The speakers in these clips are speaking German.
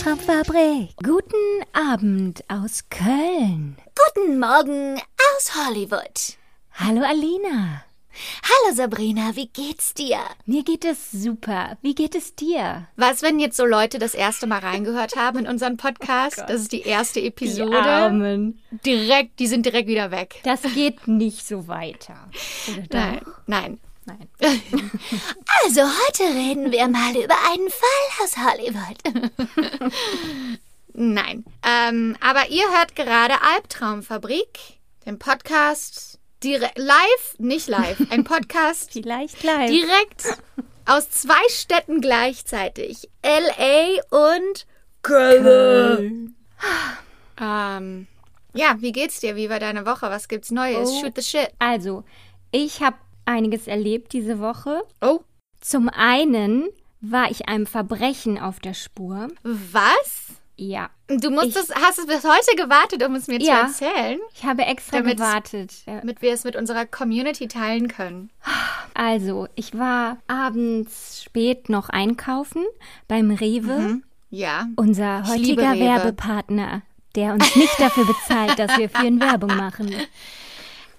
Albtraumfabrik. Guten Abend aus Köln. Guten Morgen aus Hollywood. Hallo Alina. Hallo Sabrina, wie geht's dir? Mir geht es super. Wie geht es dir? Was, wenn jetzt so Leute das erste Mal reingehört haben in unseren Podcast? Oh das ist die erste Episode. Die Armen. Direkt, die sind direkt wieder weg. Das geht nicht so weiter. Nein, nein. Nein. Also heute reden wir mal über einen Fall aus Hollywood. Nein. Ähm, aber ihr hört gerade Albtraumfabrik, den Podcast direkt live, nicht live, ein Podcast Vielleicht live. direkt aus zwei Städten gleichzeitig. LA und Köln. Ähm, ja, wie geht's dir? Wie war deine Woche? Was gibt's Neues? Oh. Shoot the shit. Also, ich habe einiges erlebt diese Woche. Oh, Zum einen war ich einem Verbrechen auf der Spur. was? Ja, Du musstest, hast es bis heute gewartet, um es mir Ja. zu erzählen, ich habe extra Damit's- gewartet. Damit wir es mit unserer Community teilen können. Also, ich war abends spät noch einkaufen beim Rewe. Ja. Unser Ich heutiger. Werbepartner, der uns nicht dafür bezahlt, dass wir für ihn Werbung machen.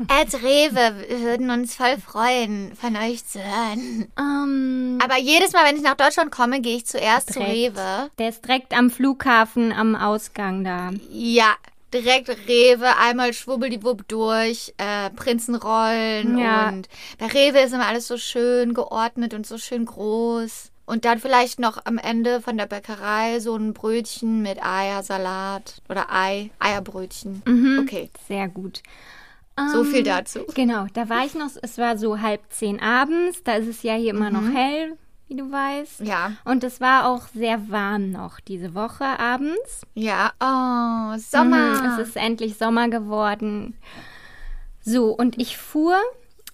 Als Rewe wir würden uns voll freuen, von euch zu hören. Ähm, Aber jedes Mal, wenn ich nach Deutschland komme, gehe ich zuerst zu direkt. Rewe. Der ist direkt am Flughafen am Ausgang da. Ja, direkt Rewe, einmal schwubbeldiwupp durch, äh, Prinzenrollen Ja. und bei Rewe ist immer alles so schön geordnet und so schön groß. Und dann vielleicht noch am Ende von der Bäckerei so ein Brötchen mit Eiersalat oder Ei, Eierbrötchen. Okay, Sehr gut. So Ähm, viel dazu. Genau, da war ich noch, es war so halb zehn abends, da ist es ja hier immer noch hell, wie du weißt. Ja, Und es war auch sehr warm noch diese Woche abends. ja, oh, Sommer. Mhm, es ist endlich Sommer geworden. So, und ich fuhr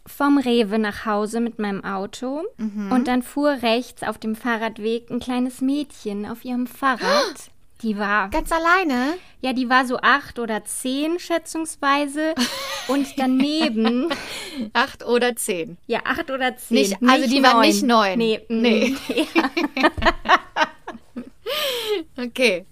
vom Rewe nach Hause mit meinem Auto und dann fuhr rechts auf dem Fahrradweg ein kleines Mädchen auf ihrem Fahrrad. Die war, Ganz alleine? ja, die war so acht oder zehn schätzungsweise und daneben, Acht oder zehn. ja, acht oder zehn. Nicht- also die war nicht neun. Nee, mm, Nee. ja. Okay.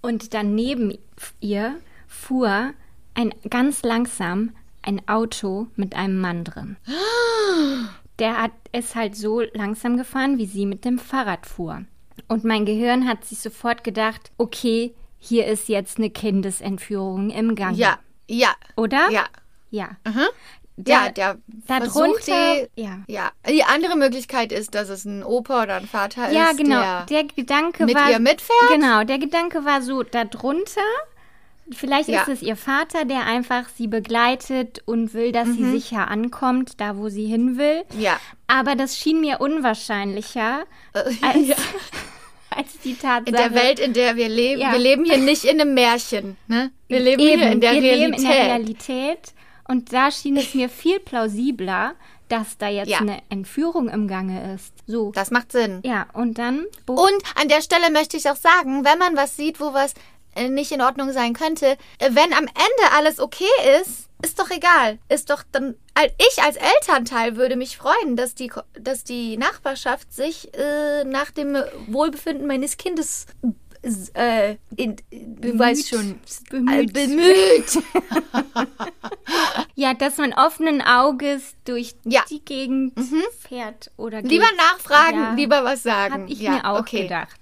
Und dann neben ihr fuhr ein ganz langsam ein Auto mit einem Mann drin. Der hat es halt so langsam gefahren, wie sie mit dem Fahrrad fuhr. Und mein Gehirn hat sich sofort gedacht, okay, hier ist jetzt eine Kindesentführung im Gang. Ja, ja, Oder? ja. Ja. Ja, der da versucht drunter- die, ja. ja. Die andere Möglichkeit ist, dass es ein Opa oder ein Vater Ja, ist, genau. der Der Gedanke mit war. ihr mitfährt. Genau, der Gedanke war so darunter. Vielleicht Ja. ist es ihr Vater, der einfach sie begleitet und will, dass Mhm. sie sicher ankommt, da wo sie hin will. Ja. Aber das schien mir unwahrscheinlicher Äh, als, ja. als die Tatsache. In der Welt, in der wir leben. Ja. Wir leben hier nicht in einem Märchen. Ne? Wir leben Eben, hier in der wir Realität. leben in der Realität. Und da schien es mir viel plausibler, dass da jetzt Ja. eine Entführung im Gange ist. So. Das macht Sinn. Ja, und dann. Und an der Stelle möchte ich auch sagen, wenn man was sieht, wo was äh, nicht in Ordnung sein könnte, äh, wenn am Ende alles okay ist, ist doch egal. Ist doch dann. Ich als Elternteil würde mich freuen, dass die, dass die Nachbarschaft sich äh, nach dem Wohlbefinden meines Kindes äh, in, du weißt schon, Bemüht. Bemüht. Ja, dass man offenen Auges durch Ja. die Gegend fährt oder geht. Lieber nachfragen, Ja. lieber was sagen. Hab ich ja, mir auch okay. gedacht.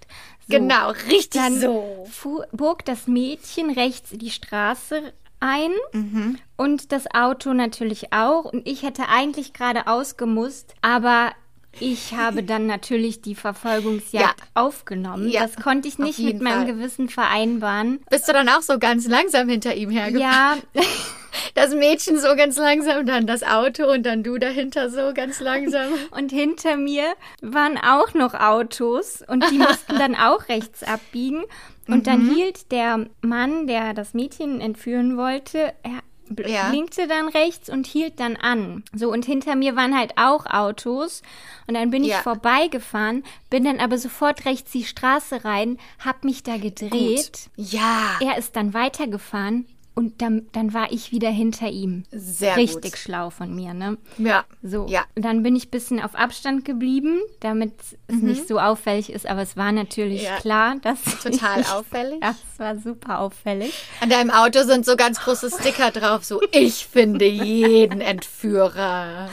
So, Genau, richtig Dann so. bog das Mädchen rechts die Straße ein Mhm. und das Auto natürlich auch. Und ich hätte eigentlich gerade ausgemusst, aber ich habe dann natürlich die Verfolgungsjagd Ja. aufgenommen. Ja, Das konnte ich nicht mit meinem Fall. Gewissen vereinbaren. Bist du dann auch so ganz langsam hinter ihm hergefahren? Ja, das Mädchen so ganz langsam, dann das Auto und dann du dahinter so ganz langsam. Und hinter mir waren auch noch Autos und die mussten dann auch rechts abbiegen. Und dann hielt der Mann, der das Mädchen entführen wollte, er bl- Ja. blinkte dann rechts und hielt dann an. So, und hinter mir waren halt auch Autos. Und dann bin ich Ja. vorbeigefahren, bin dann aber sofort rechts die Straße rein, hab mich da gedreht. Ja, Er ist dann weitergefahren und dann, dann war ich wieder hinter ihm. sehr Richtig gut. schlau von mir, ne? Ja. So, Ja. und dann bin ich ein bisschen auf Abstand geblieben, damit es nicht so auffällig ist, aber es war natürlich Mhm. Ja. klar, dass Total auffällig. Das war super auffällig. An deinem Auto sind so ganz große Sticker drauf, so ich finde jeden Entführer.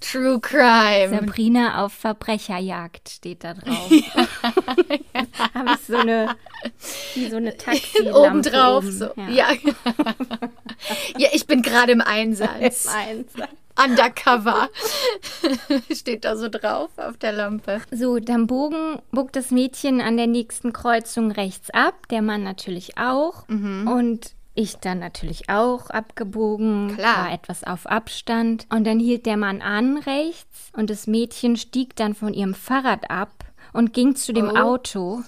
True Crime. Sabrina auf Verbrecherjagd steht da drauf. Habe ich so eine, wie so eine Taxi Obendrauf so. Ja. Ja. ja, ich bin gerade im Einsatz. Eins. Undercover. Steht da so drauf auf der Lampe. So, dann bogen, bog das Mädchen an der nächsten Kreuzung rechts ab, der Mann natürlich auch. Mhm. Und ich dann natürlich auch abgebogen, Klar. war etwas auf Abstand. Und dann hielt der Mann an rechts und das Mädchen stieg dann von ihrem Fahrrad ab und ging zu dem Oh. Auto.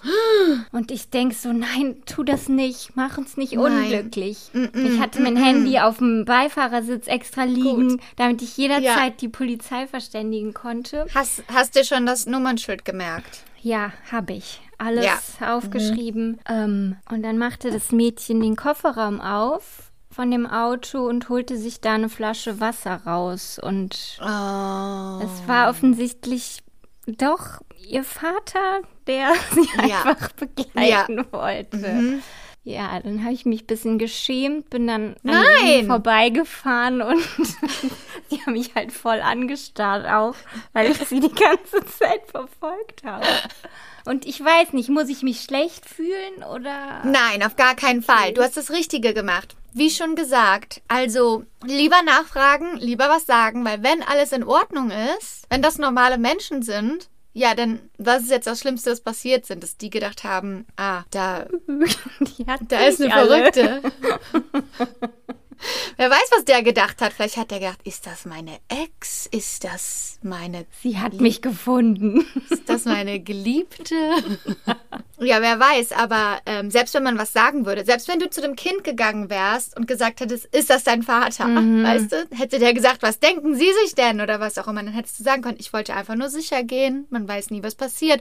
Und ich denk so, nein, tu das nicht, mach uns nicht Nein. unglücklich. ich hatte mein Handy auf dem Beifahrersitz extra liegen, damit ich jederzeit Ja. die Polizei verständigen konnte. Hast, hast dir schon das Nummernschild gemerkt? Ja, habe ich. Alles Ja. Mhm. aufgeschrieben. Ähm, und dann machte das Mädchen den Kofferraum auf von dem Auto und holte sich da eine Flasche Wasser raus. Und Oh. es war offensichtlich doch ihr Vater, der sie Ja. einfach begleiten wollte. Ja, dann habe ich mich ein bisschen geschämt, bin dann an Nein! ihnen vorbeigefahren und sie haben mich halt voll angestarrt auch, weil ich sie die ganze Zeit verfolgt habe. Und ich weiß nicht, muss ich mich schlecht fühlen oder? Nein, auf gar keinen Fall. Du hast das Richtige gemacht. Wie schon gesagt, also lieber nachfragen, lieber was sagen, weil wenn alles in Ordnung ist, wenn das normale Menschen sind, ja, dann was ist jetzt das Schlimmste, was passiert sind, dass die gedacht haben, ah, da, da ist eine alle. Verrückte. Wer weiß, was der gedacht hat. Vielleicht hat er gedacht, ist das meine Ex? Ist das meine Sie hat mich gefunden. Ist das meine Geliebte? ja, wer weiß, aber ähm, selbst wenn man was sagen würde, selbst wenn du zu dem Kind gegangen wärst und gesagt hättest, ist das dein Vater? Weißt du? Hätte der gesagt, was denken Sie sich denn? Oder was auch immer, dann hättest du sagen können, ich wollte einfach nur sicher gehen, man weiß nie, was passiert.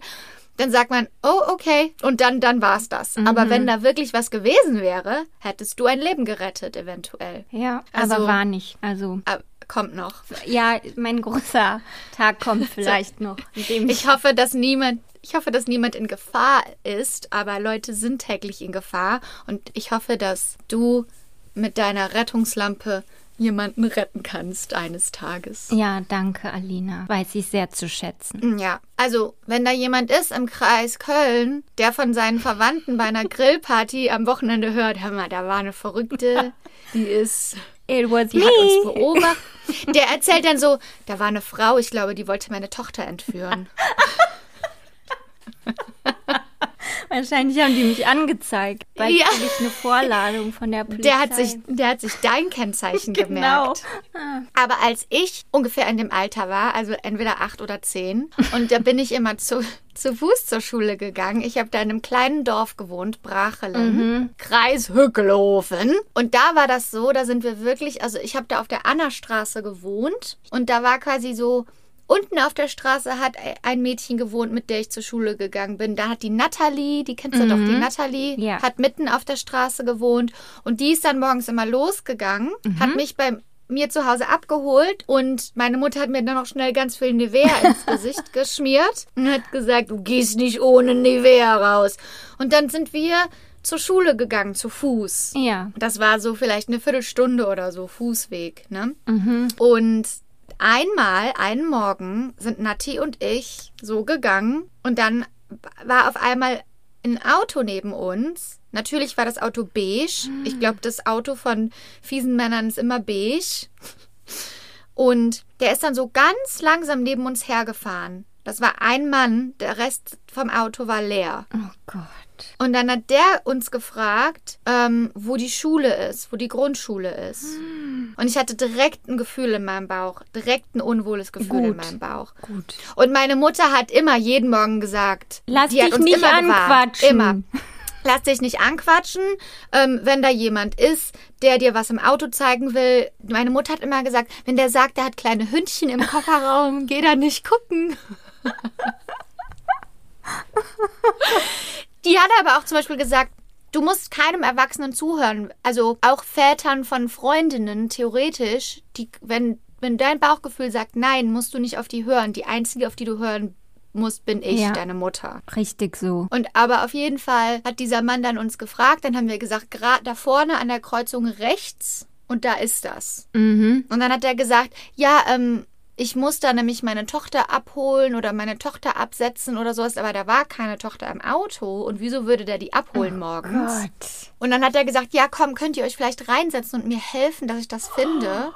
Dann sagt man, oh, okay. Und dann, dann war's das. Aber wenn da wirklich was gewesen wäre, hättest du ein Leben gerettet, eventuell. Ja, Also- aber war nicht. Also, Aber kommt noch. ja, mein großer Tag kommt vielleicht noch. Ich hoffe, dass niemand, ich hoffe, dass niemand in Gefahr ist, aber Leute sind täglich in Gefahr und ich hoffe, dass du mit deiner Rettungslampe jemanden retten kannst eines Tages. Ja, danke, Alina. Weiß ich sehr zu schätzen. Ja, also wenn da jemand ist im Kreis Köln, der von seinen Verwandten bei einer Grillparty am Wochenende hört, hör mal, da war eine Verrückte, die ist, It was die hat uns beobachtet. Der erzählt dann so, da war eine Frau, ich glaube, die wollte meine Tochter entführen. Wahrscheinlich haben die mich angezeigt. Weil Ja. ich eine Vorladung von der Polizei. Der hat sich, der hat sich dein Kennzeichen Genau. gemerkt. Aber als ich ungefähr in dem Alter war, also entweder acht oder zehn, und da bin ich immer zu, zu Fuß zur Schule gegangen. Ich habe da in einem kleinen Dorf gewohnt, Brachelen, Kreis Hückelhofen. Und da war das so, da sind wir wirklich, also ich habe da auf der Annastraße gewohnt und da war quasi so Unten auf der Straße hat ein Mädchen gewohnt, mit der ich zur Schule gegangen bin. Da hat die Natalie, die kennst du doch, die Natalie, Ja. hat mitten auf der Straße gewohnt. Und die ist dann morgens immer losgegangen, hat mich bei mir zu Hause abgeholt und meine Mutter hat mir dann noch schnell ganz viel Nivea ins Gesicht geschmiert und hat gesagt, du gehst nicht ohne Nivea raus. Und dann sind wir zur Schule gegangen, zu Fuß. Ja. Das war so vielleicht eine Viertelstunde oder so Fußweg, ne? Und einmal, einen Morgen, sind Nati und ich so gegangen und dann war auf einmal ein Auto neben uns. Natürlich war das Auto beige. Ich glaube, das Auto von fiesen Männern ist immer beige. Und der ist dann so ganz langsam neben uns hergefahren. Das war ein Mann, der Rest vom Auto war leer. Oh Gott. Und dann hat der uns gefragt, ähm, wo die Schule ist, wo die Grundschule ist. Und ich hatte direkt ein Gefühl in meinem Bauch, direkt ein unwohles Gefühl in Gut. meinem Bauch. Gut. Und meine Mutter hat immer jeden Morgen gesagt, Lass die dich nicht immer gewarnt. anquatschen. Immer. Lass dich nicht anquatschen, ähm, wenn da jemand ist, der dir was im Auto zeigen will. Meine Mutter hat immer gesagt, wenn der sagt, der hat kleine Hündchen im Kofferraum, geh da nicht gucken. Die hat aber auch zum Beispiel gesagt, du musst keinem Erwachsenen zuhören. Also auch Vätern von Freundinnen, theoretisch, die, wenn, wenn dein Bauchgefühl sagt, nein, musst du nicht auf die hören. Die einzige, auf die du hören musst, bin ich, Ja. deine Mutter. Richtig so. Und aber auf jeden Fall hat dieser Mann dann uns gefragt, dann haben wir gesagt, gerade da vorne an der Kreuzung rechts und da ist das. Mhm. Und dann hat er gesagt, ja, ähm, ich muss da nämlich meine Tochter abholen oder meine Tochter absetzen oder sowas, aber da war keine Tochter im Auto und wieso würde der die abholen morgens? Gott. Und dann hat er gesagt, ja, komm, könnt ihr euch vielleicht reinsetzen und mir helfen, dass ich das finde?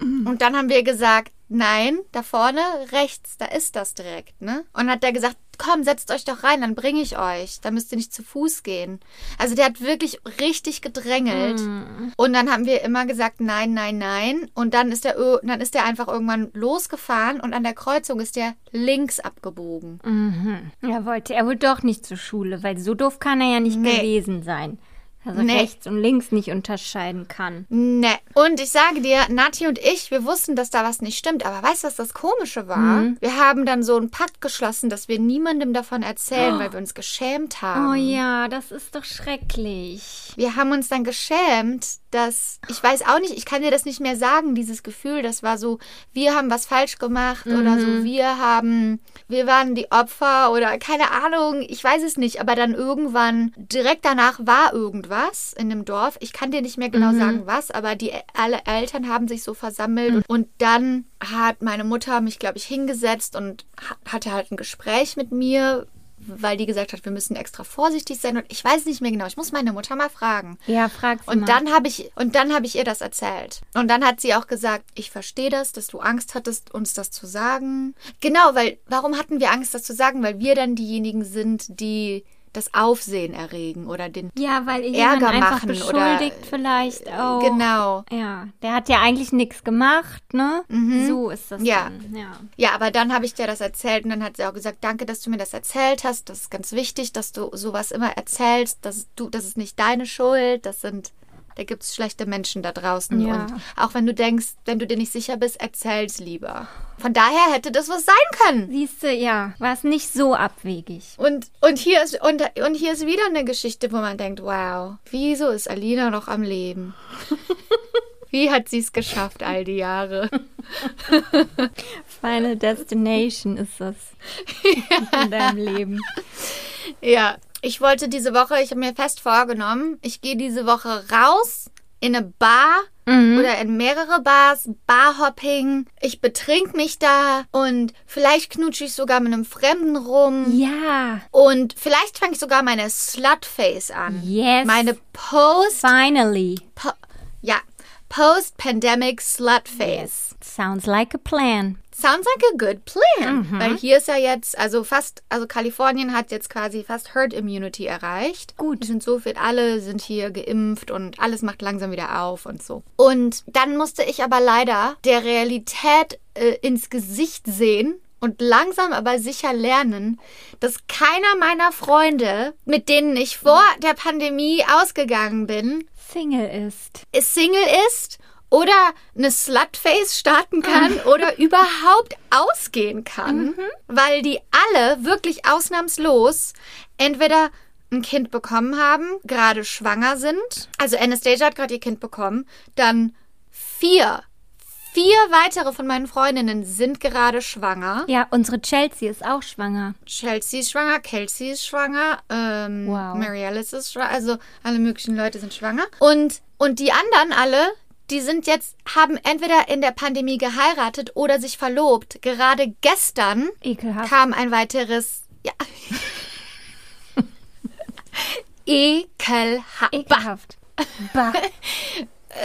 Und dann haben wir gesagt, nein, da vorne rechts, da ist das direkt, ne? Und dann hat er gesagt, komm, setzt euch doch rein, dann bringe ich euch. Da müsst ihr nicht zu Fuß gehen. Also der hat wirklich richtig gedrängelt. Und dann haben wir immer gesagt, nein, nein, nein. Und dann ist er, ir- dann ist er einfach irgendwann losgefahren und an der Kreuzung ist der links abgebogen. Mhm. Er wollte er wohl doch nicht zur Schule, weil so doof kann er ja nicht Nee. gewesen sein. Er Nee. rechts und links nicht unterscheiden kann. Ne. Und ich sage dir, Nati und ich, wir wussten, dass da was nicht stimmt. Aber weißt du, was das Komische war? Mhm. Wir haben dann so einen Pakt geschlossen, dass wir niemandem davon erzählen, weil wir uns geschämt haben. Oh ja, das ist doch schrecklich. Wir haben uns dann geschämt, dass, ich weiß auch nicht, ich kann dir das nicht mehr sagen, dieses Gefühl, das war so, wir haben was falsch gemacht oder Mhm. so, wir haben, wir waren die Opfer oder keine Ahnung, ich weiß es nicht, aber dann irgendwann, direkt danach war irgendwas in dem Dorf, ich kann dir nicht mehr Mhm. genau sagen, was, aber die, alle Eltern haben sich so versammelt und, und dann hat meine Mutter mich, glaube ich, hingesetzt und ha- hatte halt ein Gespräch mit mir, weil die gesagt hat, wir müssen extra vorsichtig sein und ich weiß nicht mehr genau. Ich muss meine Mutter mal fragen. Ja, frag sie Und mal. dann habe ich und dann habe ich ihr das erzählt. Und dann hat sie auch gesagt, ich verstehe das, dass du Angst hattest, uns das zu sagen. Genau, weil warum hatten wir Angst, das zu sagen? Weil wir dann diejenigen sind, die das Aufsehen erregen oder den ja, weil Ärger einfach machen beschuldigt oder- äh, vielleicht auch. genau. Ja, der hat ja eigentlich nichts gemacht, ne? So ist das Mhm. Ja. dann. Ja. Ja, aber dann habe ich dir das erzählt und dann hat sie auch gesagt, danke, dass du mir das erzählt hast. Das ist ganz wichtig, dass du sowas immer erzählst. Das, du, das ist nicht deine Schuld. Das sind, da gibt es schlechte Menschen da draußen. Ja. Und auch wenn du denkst, wenn du dir nicht sicher bist, erzähl's lieber. Von daher hätte das was sein können. Siehst du, ja, war es nicht so abwegig. Und, und, hier ist, und, und hier ist wieder eine Geschichte, wo man denkt, wow, wieso ist Alina noch am Leben? Wie hat sie es geschafft, all die Jahre? Final Destination ist das in deinem Leben. Ja, ich wollte diese Woche, ich habe mir fest vorgenommen, ich gehe diese Woche raus in eine Bar oder in mehrere Bars, Barhopping. Ich betrink mich da und vielleicht knutsche ich sogar mit einem Fremden rum. Ja, Und vielleicht fange ich sogar meine Slutface an. Yes. Meine Post, finally. po, ja, Post-Pandemic Slutface. Sounds like a plan. Sounds like a good plan. Weil hier ist ja jetzt, also fast, also Kalifornien hat jetzt quasi fast Herd Immunity erreicht. Gut. Es sind so viel, alle sind hier geimpft und alles macht langsam wieder auf und so. Und dann musste ich aber leider der Realität äh, ins Gesicht sehen und langsam aber sicher lernen, dass keiner meiner Freunde, mit denen ich vor der Pandemie ausgegangen bin, Single ist. Single ist oder eine Slutface starten kann oder überhaupt ausgehen kann, weil die alle wirklich ausnahmslos entweder ein Kind bekommen haben, gerade schwanger sind. Also Anastasia hat gerade ihr Kind bekommen. Dann vier, vier weitere von meinen Freundinnen sind gerade schwanger. Ja, unsere Chelsea ist auch schwanger. Chelsea ist schwanger, Kelsey ist schwanger, ähm, Wow. Mary Alice ist schwanger, also alle möglichen Leute sind schwanger. Und, und die anderen alle, die sind jetzt, haben entweder in der Pandemie geheiratet oder sich verlobt. Gerade gestern Ekelhaft. kam ein weiteres, ja. Ekelhaft. Ekelhaft. Bah.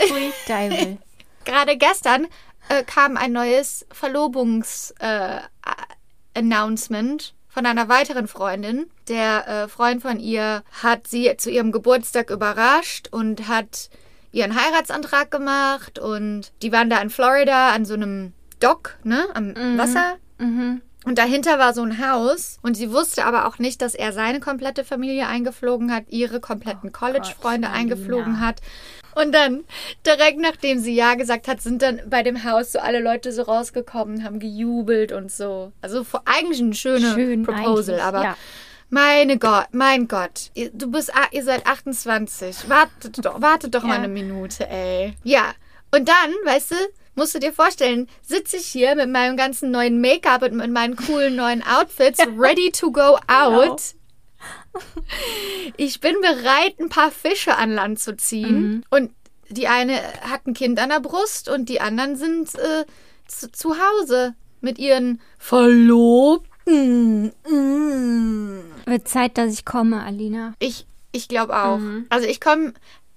Pfui, Teufel. Gerade gestern äh, kam ein neues Verlobungs-Announcement von einer weiteren Freundin. Der äh, Freund von ihr hat sie zu ihrem Geburtstag überrascht und hat ihren Heiratsantrag gemacht und die waren da in Florida an so einem Dock, ne, am Wasser. Und dahinter war so ein Haus und sie wusste aber auch nicht, dass er seine komplette Familie eingeflogen hat, ihre kompletten College-Freunde Alina. eingeflogen hat. Und dann, direkt nachdem sie Ja gesagt hat, sind dann bei dem Haus so alle Leute so rausgekommen, haben gejubelt und so. Also eigentlich ein schöner Schön Proposal, aber ja. Meine Gott, mein Gott. Ihr- Du bist, ah, ihr seid 28. Wartet doch, wartet doch mal Ja. eine Minute, ey. Ja. Und dann, weißt du, musst du dir vorstellen, sitze ich hier mit meinem ganzen neuen Make-up und mit meinen coolen neuen Outfits, ready to go out. Ich bin bereit, ein paar Fische an Land zu ziehen. Und die eine hat ein Kind an der Brust und die anderen sind äh, zu, zu Hause mit ihren Verlobten. Mm. Wird Zeit, dass ich komme, Alina. Ich, ich glaube auch. Also ich komme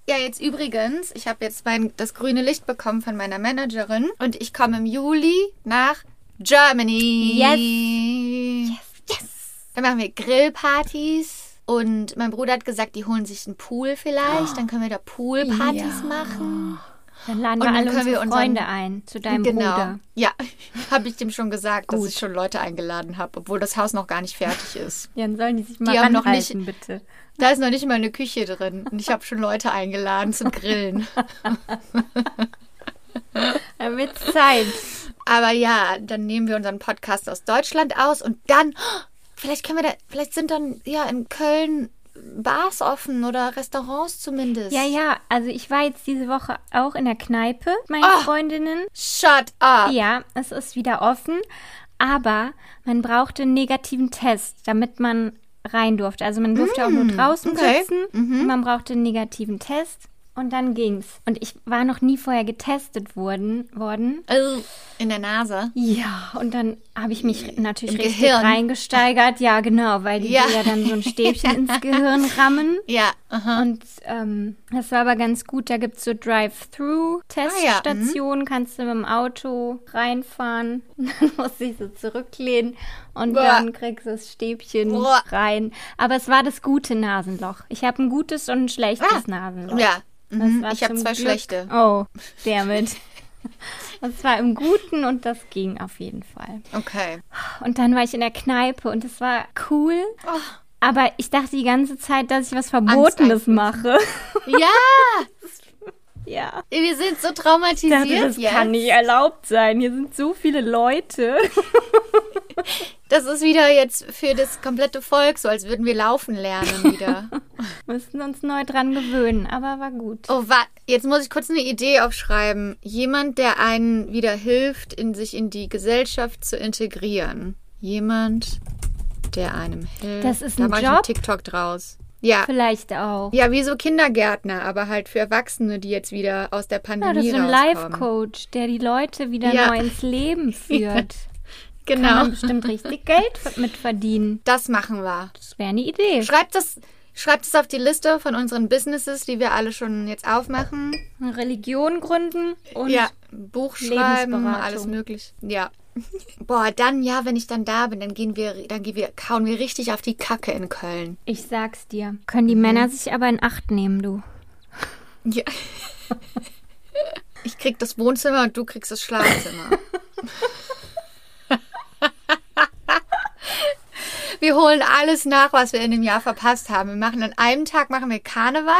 ja jetzt übrigens, ich habe jetzt mein, das grüne Licht bekommen von meiner Managerin und ich komme im Juli nach Germany. Yes. Yes. Dann machen wir Grillpartys. Und mein Bruder hat gesagt, die holen sich einen Pool vielleicht. Dann können wir da Poolpartys machen. Dann laden Und wir dann alle können wir unseren- Freunde ein zu deinem genau. Bruder. Ja, habe ich dem schon gesagt, dass ich schon Leute eingeladen habe, obwohl das Haus noch gar nicht fertig ist. Ja, dann sollen die sich mal haben noch ranhalten, bitte. Da ist noch nicht mal eine Küche drin. Und ich habe schon Leute eingeladen zum Grillen. Dann wird's Zeit. Aber ja, dann nehmen wir unseren Podcast aus Deutschland aus und dann, vielleicht können wir da, vielleicht sind dann ja in Köln Bars offen oder Restaurants zumindest. Ja, ja, also ich war jetzt diese Woche auch in der Kneipe, mit meinen Ah. Freundinnen. Shut up. Ja, es ist wieder offen, aber man brauchte einen negativen Test, damit man rein durfte. Also man durfte auch nur draußen Mm, okay. sitzen und man brauchte einen negativen Test und dann ging's. Und ich war noch nie vorher getestet worden. worden. Äh, In der Nase. Ja, und dann habe ich mich natürlich Im richtig Gehirn. reingesteigert. Ja, genau, weil die Ja. ja dann so ein Stäbchen ins Gehirn rammen. Ja, aha. Und ähm, das war aber ganz gut. Da gibt es so Drive-Thru-Teststationen. Kannst du mit dem Auto reinfahren. Dann musst du dich so zurücklehnen und Boah. dann kriegst du das Stäbchen Boah. rein. Aber es war das gute Nasenloch. Ich habe ein gutes und ein schlechtes Ah. Nasenloch. Ja, mhm. ich habe zwei Glück- schlechte. Oh, damit. Das war im Guten und das ging auf jeden Fall. Okay. Und dann war ich in der Kneipe und es war cool. Oh. Aber ich dachte die ganze Zeit, dass ich was Verbotenes mache. Ja, ja. wir sind so Ich dachte, traumatisiert das jetzt. kann nicht erlaubt sein. Hier sind so viele Leute. Das ist wieder jetzt für das komplette Volk so, als würden wir laufen lernen wieder. Müssen uns neu dran gewöhnen, aber war gut. Oh, wa jetzt muss ich kurz eine Idee aufschreiben. Jemand, der einen wieder hilft, in sich in die Gesellschaft zu integrieren. Jemand, der einem hilft. Das ist da ein mach ich Job? einen TikTok draus. Ja. Vielleicht auch. Ja, wie so Kindergärtner, aber halt für Erwachsene, die jetzt wieder aus der Ja, Pandemie das ist ein rauskommen. Life-Coach, der die Leute wieder Ja. neu ins Leben führt. Kann Genau. man bestimmt richtig Geld mit verdienen. Das machen wir. Das wäre eine Idee. Schreibt das, schreibt es auf die Liste von unseren Businesses, die wir alle schon jetzt aufmachen. Eine Religion gründen und ja, Buch schreiben, alles möglich. Ja. Boah, dann ja, wenn ich dann da bin, dann gehen wir, dann gehen wir, kauen wir richtig auf die Kacke in Köln. ich sag's dir. Können Mhm. die Männer sich aber in Acht nehmen, du. Ja. Ich krieg das Wohnzimmer und du kriegst das Schlafzimmer. Wir holen alles nach, was wir in dem Jahr verpasst haben. Wir machen an einem Tag machen wir Karneval,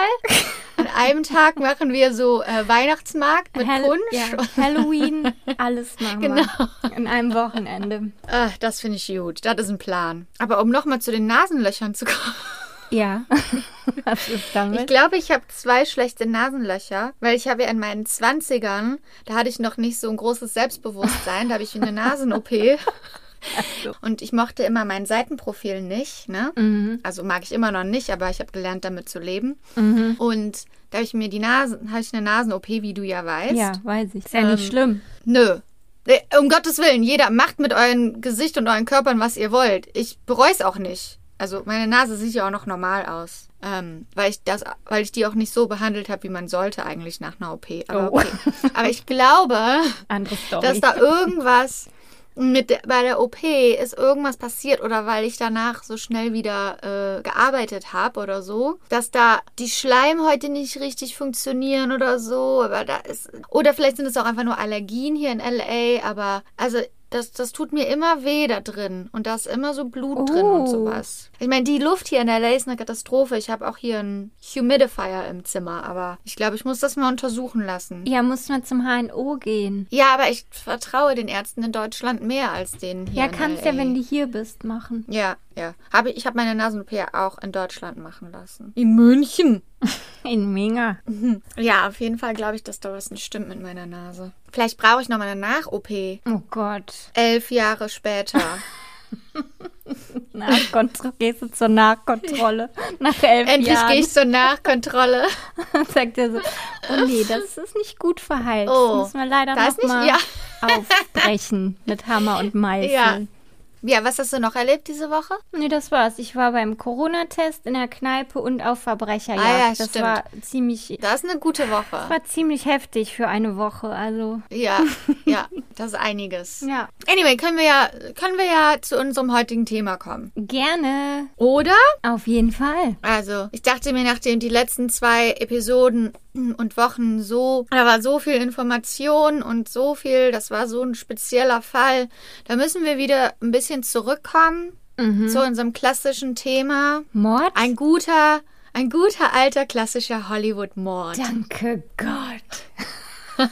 einem Tag machen wir so äh, Weihnachtsmarkt mit Hall- Punsch. Ja, Halloween, alles machen Genau. wir. In einem Wochenende. Ah, das finde ich gut. Das ist ein Plan. Aber um nochmal zu den Nasenlöchern zu kommen. Ja. Was ist Ich damit? glaube, ich habe zwei schlechte Nasenlöcher, weil ich habe ja in meinen 20ern, da hatte ich noch nicht so ein großes Selbstbewusstsein, da habe ich eine Nasen-OP. Und ich mochte immer mein Seitenprofil nicht, ne? Mhm. Also mag ich immer noch nicht, aber ich habe gelernt, damit zu leben. Und da habe ich mir die Nase, habe ich eine Nasen-OP, wie du ja weißt. Ja, weiß ich. Ist ja nicht Ähm, schlimm. Nö. Um Gottes Willen, jeder macht mit eurem Gesicht und euren Körpern, was ihr wollt. Ich bereue es auch nicht. Also meine Nase sieht ja auch noch normal aus. Ähm, weil ich das, weil ich die auch nicht so behandelt habe, wie man sollte eigentlich nach einer OP. Aber Oh. okay. Aber ich glaube, dass da irgendwas. mit der, bei der OP ist irgendwas passiert oder weil ich danach so schnell wieder äh, gearbeitet habe oder so, dass da die Schleimhäute nicht richtig funktionieren oder so, aber da ist oder vielleicht sind es auch einfach nur Allergien hier in LA, aber also das, das tut mir immer weh da drin. Und da ist immer so Blut drin und Oh. sowas. Ich meine, die Luft hier in LA ist eine Katastrophe. Ich habe auch hier einen Humidifier im Zimmer, aber ich glaube, ich muss das mal untersuchen lassen. Ja, muss man zum HNO gehen. Ja, aber ich vertraue den Ärzten in Deutschland mehr als den hier Ja, kannst LA. ja, wenn du hier bist, machen. Ja, ja. Habe, ich habe meine Nasen-OP auch in Deutschland machen lassen. In München. In Minga. Ja, auf jeden Fall glaube ich, dass da was nicht stimmt mit meiner Nase. Vielleicht brauche ich noch mal eine Nach-OP. Oh Gott. Elf Jahre später. Nachkontrolle. Gehst du zur Nachkontrolle. Nach elf Endlich Jahren. gehe ich zur Nachkontrolle. sagt er so, oh nee, das ist nicht gut verheilt. Oh, das müssen wir leider da ist noch nicht- mal ja. aufbrechen mit Hammer und Meißel. Ja. Ja, was hast du noch erlebt diese Woche? Nee, das war's. Ich war beim Corona-Test in der Kneipe und auf Verbrecherjagd. Ah ja, das stimmt. war ziemlich, Das ist eine gute Woche. war ziemlich heftig für eine Woche. Also, Ja, ja, das ist einiges. ja. Anyway, können wir ja, können wir ja zu unserem heutigen Thema kommen. Gerne. Oder? Auf jeden Fall. Also, ich dachte mir, nachdem die letzten zwei Episoden und Wochen so, da war so viel Information und so viel, das war so ein spezieller Fall, da müssen wir wieder ein bisschen zurückkommen zu unserem klassischen Thema. Mord? Ein guter, ein guter alter klassischer Hollywood-Mord. Danke Gott.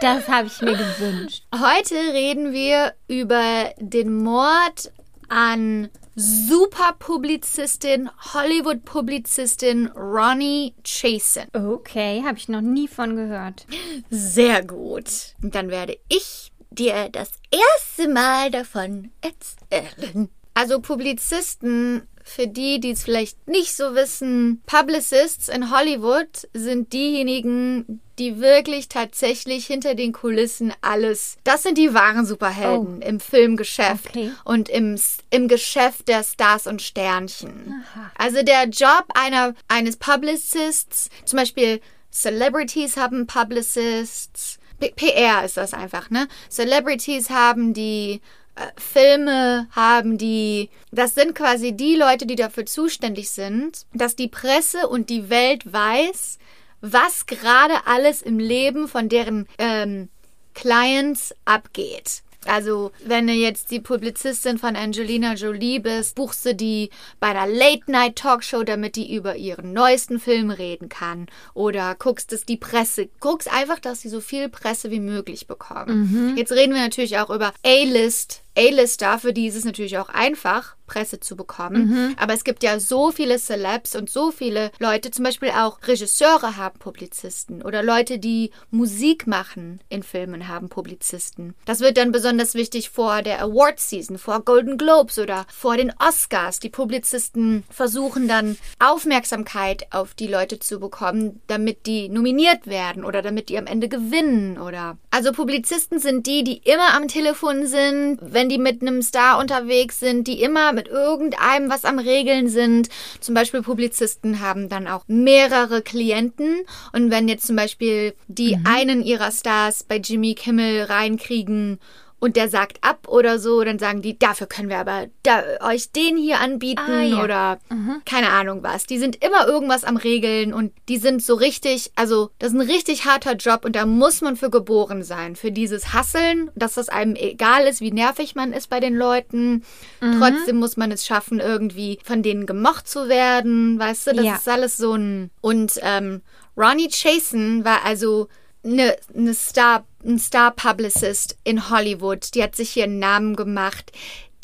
das habe ich mir gewünscht. Heute reden wir über den Mord an Superpublizistin, Hollywood-Publizistin Ronnie Chasen. Okay, habe ich noch nie von gehört. Sehr gut. Und dann werde ich dir das erste Mal davon erzählen. Also Publizisten, für die, die es vielleicht nicht so wissen, Publicists in Hollywood sind diejenigen, die wirklich tatsächlich hinter den Kulissen alles. Das sind die wahren Superhelden im Filmgeschäft Okay. und im, im Geschäft der Stars und Sternchen. Also der Job einer, eines Publicists, zum Beispiel Celebrities haben Publicists, PR ist das einfach, ne? Celebrities haben die, äh, Filme haben die, das sind quasi die Leute, die dafür zuständig sind, dass die Presse und die Welt weiß, was gerade alles im Leben von deren ähm, Clients abgeht. Also, wenn du jetzt die Publizistin von Angelina Jolie bist, buchst du die bei einer Late-Night-Talkshow, damit die über ihren neuesten Film reden kann. Oder guckst es die Presse. Guckst einfach, dass sie so viel Presse wie möglich bekommen. Jetzt reden wir natürlich auch über A-List. A-Lister, für die ist es natürlich auch einfach, Presse zu bekommen. Aber es gibt ja so viele Celebs und so viele Leute, zum Beispiel auch Regisseure haben Publizisten oder Leute, die Musik machen in Filmen haben Publizisten. Das wird dann besonders wichtig vor der Award Season, vor Golden Globes oder vor den Oscars. Die Publizisten versuchen dann Aufmerksamkeit auf die Leute zu bekommen, damit die nominiert werden oder damit die am Ende gewinnen oder. Also Publizisten sind die, die immer am Telefon sind, wenn die mit einem Star unterwegs sind, die immer mit irgendeinem was am Regeln sind. Zum Beispiel Publizisten haben dann auch mehrere Klienten und wenn jetzt zum Beispiel die einen ihrer Stars bei Jimmy Kimmel reinkriegen und der sagt ab oder so, dann sagen die, dafür können wir aber da, euch den hier anbieten Ah, ja. oder keine Ahnung was. Die sind immer irgendwas am Regeln und die sind so richtig, also das ist ein richtig harter Job und da muss man für geboren sein. Für dieses Hasseln, dass das einem egal ist, wie nervig man ist bei den Leuten. Trotzdem muss man es schaffen, irgendwie von denen gemocht zu werden. Weißt du, das Ja. ist alles so ein. Und ähm, Ronnie Chasen war also eine, eine Star, ein Star-Publicist in Hollywood. Die hat sich hier einen Namen gemacht.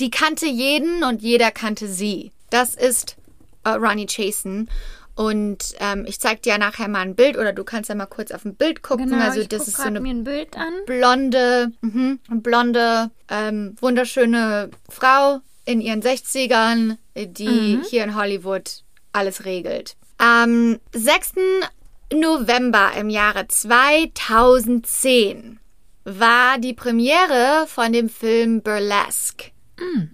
Die kannte jeden und jeder kannte sie. Das ist äh, Ronnie Chasen. Und ähm, ich zeig dir nachher mal ein Bild oder du kannst ja mal kurz auf ein Bild gucken. Genau, also ich das ist so eine blonde, mhm, blonde, ähm, wunderschöne Frau in ihren 60ern, die hier in Hollywood alles regelt. Am 6. November im Jahre 2010 war die Premiere von dem Film Burlesque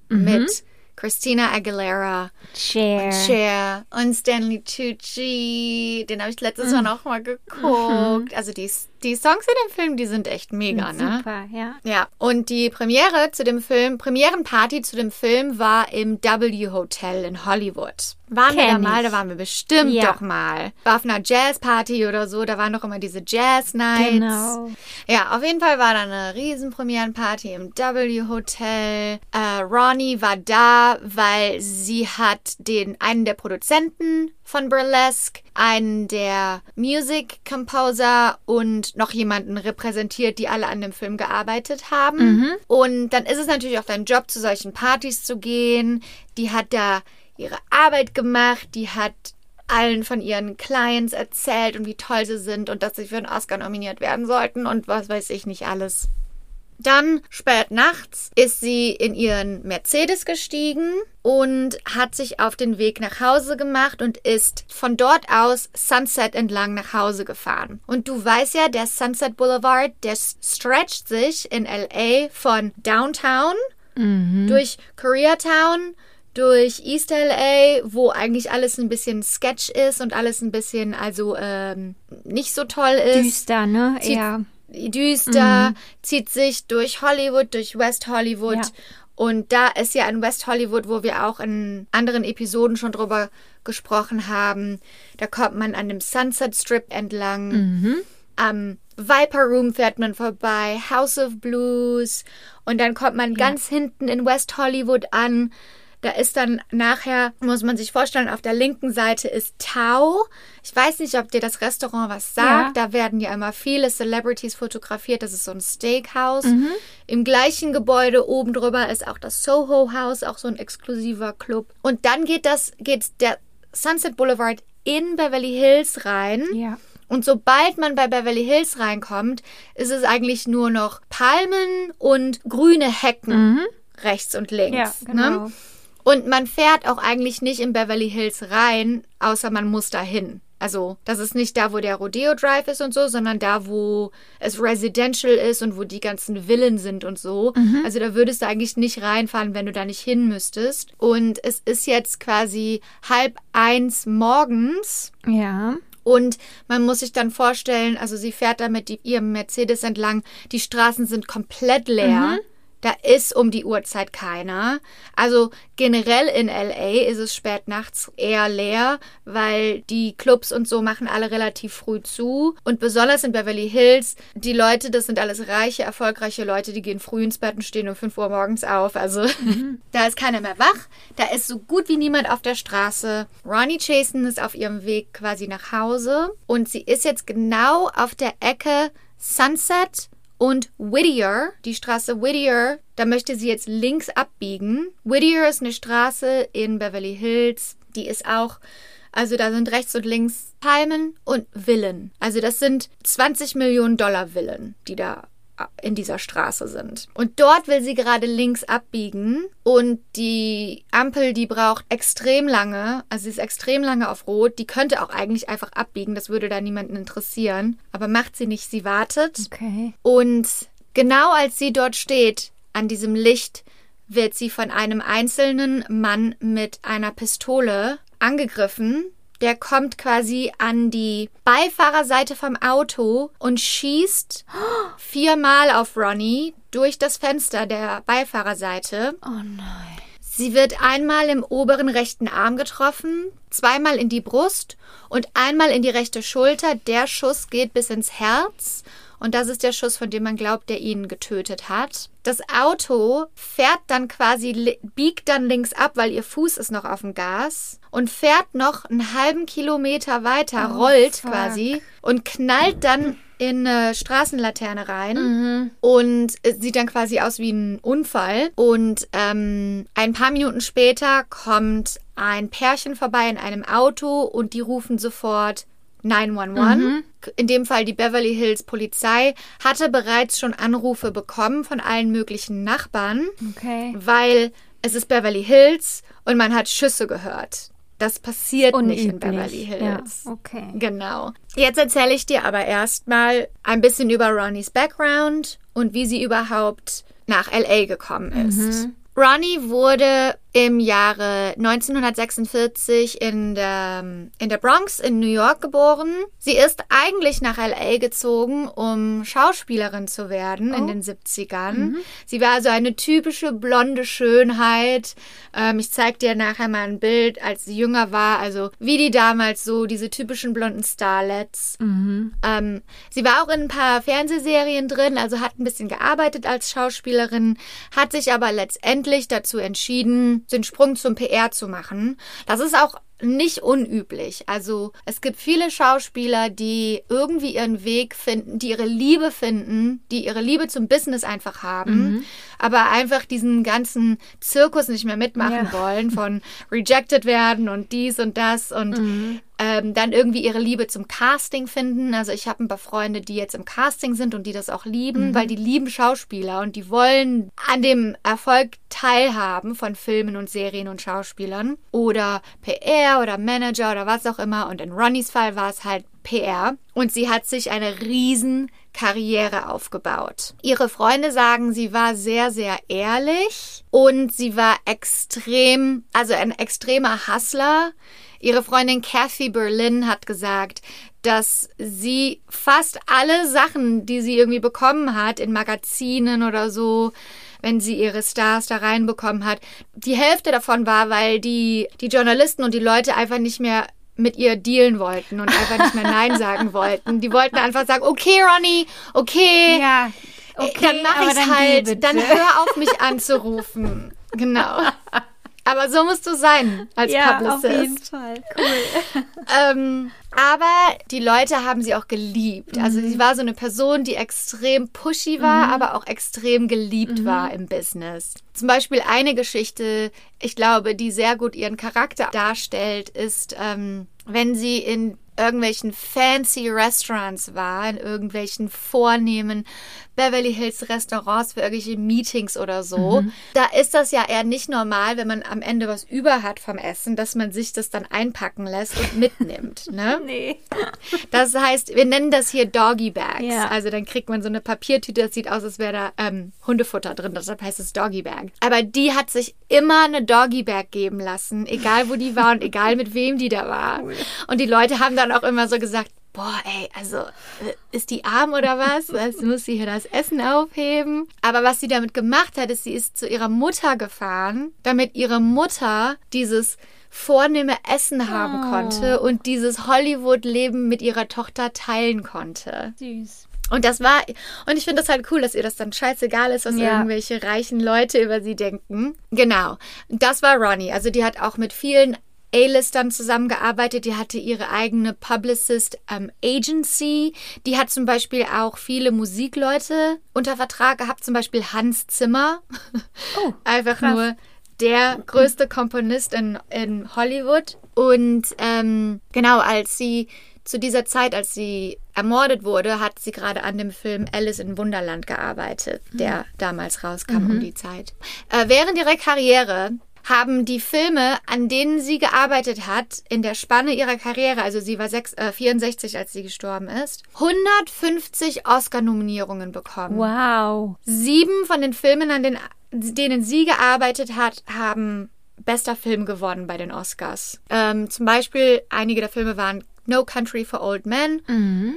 mit Christina Aguilera, Cher. Cher und Stanley Tucci. Den habe ich letztes Mal noch mal geguckt. Also die, die Songs in dem Film, die sind echt mega, ne? Super, ja. Ja, und die Premiere zu dem Film, Premierenparty zu dem Film war im W Hotel in Hollywood. Waren wir da Kenn mal? ich. Da waren wir bestimmt Ja. doch mal. War auf einer Jazzparty oder so, da waren doch immer diese Jazz-Nights. Genau. Ja, auf jeden Fall war da eine riesen Premierenparty im W Hotel. Äh, Ronnie war da, weil sie hat den einen der Produzenten von Burlesque, einen der Music Composer und noch jemanden repräsentiert, die alle an dem Film gearbeitet haben. Und dann ist es natürlich auch dein Job, zu solchen Partys zu gehen. Die hat da ihre Arbeit gemacht, die hat allen von ihren Clients erzählt und wie toll sie sind und dass sie für einen Oscar nominiert werden sollten und was weiß ich nicht alles. Dann spät nachts ist sie in ihren Mercedes gestiegen und hat sich auf den Weg nach Hause gemacht und ist von dort aus Sunset entlang nach Hause gefahren. Und du weißt ja, der Sunset Boulevard, der stretcht sich in LA von Downtown durch Koreatown durch East LA, wo eigentlich alles ein bisschen sketch ist und alles ein bisschen also ähm, nicht so toll ist. Düster, ne? Zieht- Ja. Düster, zieht sich durch Hollywood, durch West Hollywood. Ja. Und da ist ja in West Hollywood, wo wir auch in anderen Episoden schon drüber gesprochen haben, da kommt man an dem Sunset Strip entlang. Am Viper Room fährt man vorbei, House of Blues. Und dann kommt man ganz hinten in West Hollywood an. Da ist dann nachher, muss man sich vorstellen, auf der linken Seite ist Tau. Ich weiß nicht, ob dir das Restaurant was sagt. Da werden ja immer viele Celebrities fotografiert. Das ist so ein Steakhouse. Im gleichen Gebäude oben drüber ist auch das Soho House, auch so ein exklusiver Club. Und dann geht das, geht der Sunset Boulevard in Beverly Hills rein. Ja. Und sobald man bei Beverly Hills reinkommt, ist es eigentlich nur noch Palmen und grüne Hecken rechts und links. Ja, genau. ne? Und man fährt auch eigentlich nicht in Beverly Hills rein, außer man muss dahin. Also, das ist nicht da, wo der Rodeo Drive ist und so, sondern da, wo es residential ist und wo die ganzen Villen sind und so. Also, da würdest du eigentlich nicht reinfahren, wenn du da nicht hin müsstest. Und es ist jetzt quasi halb eins morgens. Ja. Und man muss sich dann vorstellen, also sie fährt da mit ihrem Mercedes entlang, die Straßen sind komplett leer. Da ist um die Uhrzeit keiner. Also generell in LA ist es spät nachts eher leer, weil die Clubs und so machen alle relativ früh zu. Und besonders in Beverly Hills, die Leute, das sind alles reiche, erfolgreiche Leute, die gehen früh ins Bett und stehen um 5 Uhr morgens auf. Also da ist keiner mehr wach. Da ist so gut wie niemand auf der Straße. Ronnie Chasen ist auf ihrem Weg quasi nach Hause. Und sie ist jetzt genau auf der Ecke Sunset und Whittier, die Straße Whittier, da möchte sie jetzt links abbiegen. Whittier ist eine Straße in Beverly Hills, die ist auch, also da sind rechts und links Palmen und Villen. Also das sind 20 Millionen Dollar Villen, die da in dieser Straße sind. Und dort will sie gerade links abbiegen und die Ampel, die braucht extrem lange, also sie ist extrem lange auf Rot, die könnte auch eigentlich einfach abbiegen, das würde da niemanden interessieren, aber macht sie nicht, sie wartet. Okay. Und genau als sie dort steht, an diesem Licht, wird sie von einem einzelnen Mann mit einer Pistole angegriffen. Der kommt quasi an die Beifahrerseite vom Auto und schießt viermal auf Ronnie durch das Fenster der Beifahrerseite. Oh nein. Sie wird einmal im oberen rechten Arm getroffen, zweimal in die Brust und einmal in die rechte Schulter. Der Schuss geht bis ins Herz. Und das ist der Schuss, von dem man glaubt, der ihn getötet hat. Das Auto fährt dann quasi, biegt dann links ab, weil ihr Fuß ist noch auf dem Gas und fährt noch einen halben Kilometer weiter, Oh, rollt fuck. quasi und knallt dann in eine Straßenlaterne rein Mhm. und sieht dann quasi aus wie ein Unfall. Und ähm, ein paar Minuten später kommt ein Pärchen vorbei in einem Auto und die rufen sofort 911. In dem Fall die Beverly Hills Polizei hatte bereits schon Anrufe bekommen von allen möglichen Nachbarn, Okay. weil es ist Beverly Hills und man hat Schüsse gehört. Das passiert nicht in Unüblich. Beverly Hills. Ja, okay. Genau. Jetzt erzähle ich dir aber erstmal ein bisschen über Ronnies Background und wie sie überhaupt nach LA gekommen ist. Ronnie wurde im Jahre 1946 in der, in der Bronx in New York geboren. Sie ist eigentlich nach LA gezogen, um Schauspielerin zu werden in den 70ern. Sie war also eine typische blonde Schönheit. Ähm, ich zeige dir nachher mal ein Bild, als sie jünger war. Also wie die damals so, diese typischen blonden Starlets. Ähm, sie war auch in ein paar Fernsehserien drin, also hat ein bisschen gearbeitet als Schauspielerin, hat sich aber letztendlich dazu entschieden, den Sprung zum PR zu machen. Das ist auch nicht unüblich. Also es gibt viele Schauspieler, die irgendwie ihren Weg finden, die ihre Liebe finden, die ihre Liebe zum Business einfach haben, aber einfach diesen ganzen Zirkus nicht mehr mitmachen Ja. wollen, von rejected werden und dies und das und ähm, dann irgendwie ihre Liebe zum Casting finden. Also ich habe ein paar Freunde, die jetzt im Casting sind und die das auch lieben, weil die lieben Schauspieler und die wollen an dem Erfolg teilhaben von Filmen und Serien und Schauspielern oder PR oder Manager oder was auch immer. Und in Ronnys Fall war es halt PR und sie hat sich eine riesen Karriere aufgebaut. Ihre Freunde sagen, sie war sehr, sehr ehrlich und sie war extrem, also ein extremer Hustler. Ihre Freundin Kathy Berlin hat gesagt, dass sie fast alle Sachen, die sie irgendwie bekommen hat in Magazinen oder so, wenn sie ihre Stars da reinbekommen hat, die Hälfte davon war, weil die, die Journalisten und die Leute einfach nicht mehr mit ihr dealen wollten und einfach nicht mehr Nein sagen wollten. Die wollten einfach sagen, okay, Ronny, okay, Ja. äh, Okay, dann aber ich's dann halt, dann hör auf mich anzurufen. Genau. Aber so musst du sein als Ja, Publicist. auf jeden Fall. Cool. Ähm, aber die Leute haben sie auch geliebt. Also Mhm. sie war so eine Person, die extrem pushy war, aber auch extrem geliebt war im Business. Zum Beispiel eine Geschichte, ich glaube, die sehr gut ihren Charakter darstellt, ist, ähm, wenn sie in irgendwelchen fancy Restaurants war, in irgendwelchen vornehmen Beverly Hills Restaurants für irgendwelche Meetings oder so. Da ist das ja eher nicht normal, wenn man am Ende was über hat vom Essen, dass man sich das dann einpacken lässt und mitnimmt. Ne? Nee. Das heißt, wir nennen das hier Doggy Bags. Ja. Also dann kriegt man so eine Papiertüte, das sieht aus, als wäre da ähm, Hundefutter drin. Deshalb heißt es Doggy Bag. Aber die hat sich immer eine Doggy Bag geben lassen, egal wo die war und egal mit wem die da war. Und die Leute haben dann auch immer so gesagt, boah, ey, also äh, ist die arm oder was? Also muss sie hier das Essen aufheben. Aber was sie damit gemacht hat, ist, sie ist zu ihrer Mutter gefahren, damit ihre Mutter dieses vornehme Essen haben konnte und dieses Hollywood-Leben mit ihrer Tochter teilen konnte. Süß. Und das war, und ich finde das halt cool, dass ihr das dann scheißegal ist, was Ja. irgendwelche reichen Leute über sie denken. Genau. Das war Ronnie. Also die hat auch mit vielen A-Listern zusammengearbeitet. Die hatte ihre eigene Publicist ähm, Agency. Die hat zum Beispiel auch viele Musikleute unter Vertrag gehabt, zum Beispiel Hans Zimmer. Oh, Einfach krass. nur der größte Komponist in, in Hollywood. Und ähm, genau, als sie zu dieser Zeit, als sie ermordet wurde, hat sie gerade an dem Film Alice in Wunderland gearbeitet, der damals rauskam um die Zeit. Äh, während ihrer Karriere haben die Filme, an denen sie gearbeitet hat, in der Spanne ihrer Karriere, also sie war sechs, äh, 64, als sie gestorben ist, 150 Oscar-Nominierungen bekommen. Wow. Sieben von den Filmen, an den, denen sie gearbeitet hat, haben bester Film gewonnen bei den Oscars. Ähm, zum Beispiel einige der Filme waren No Country for Old Men,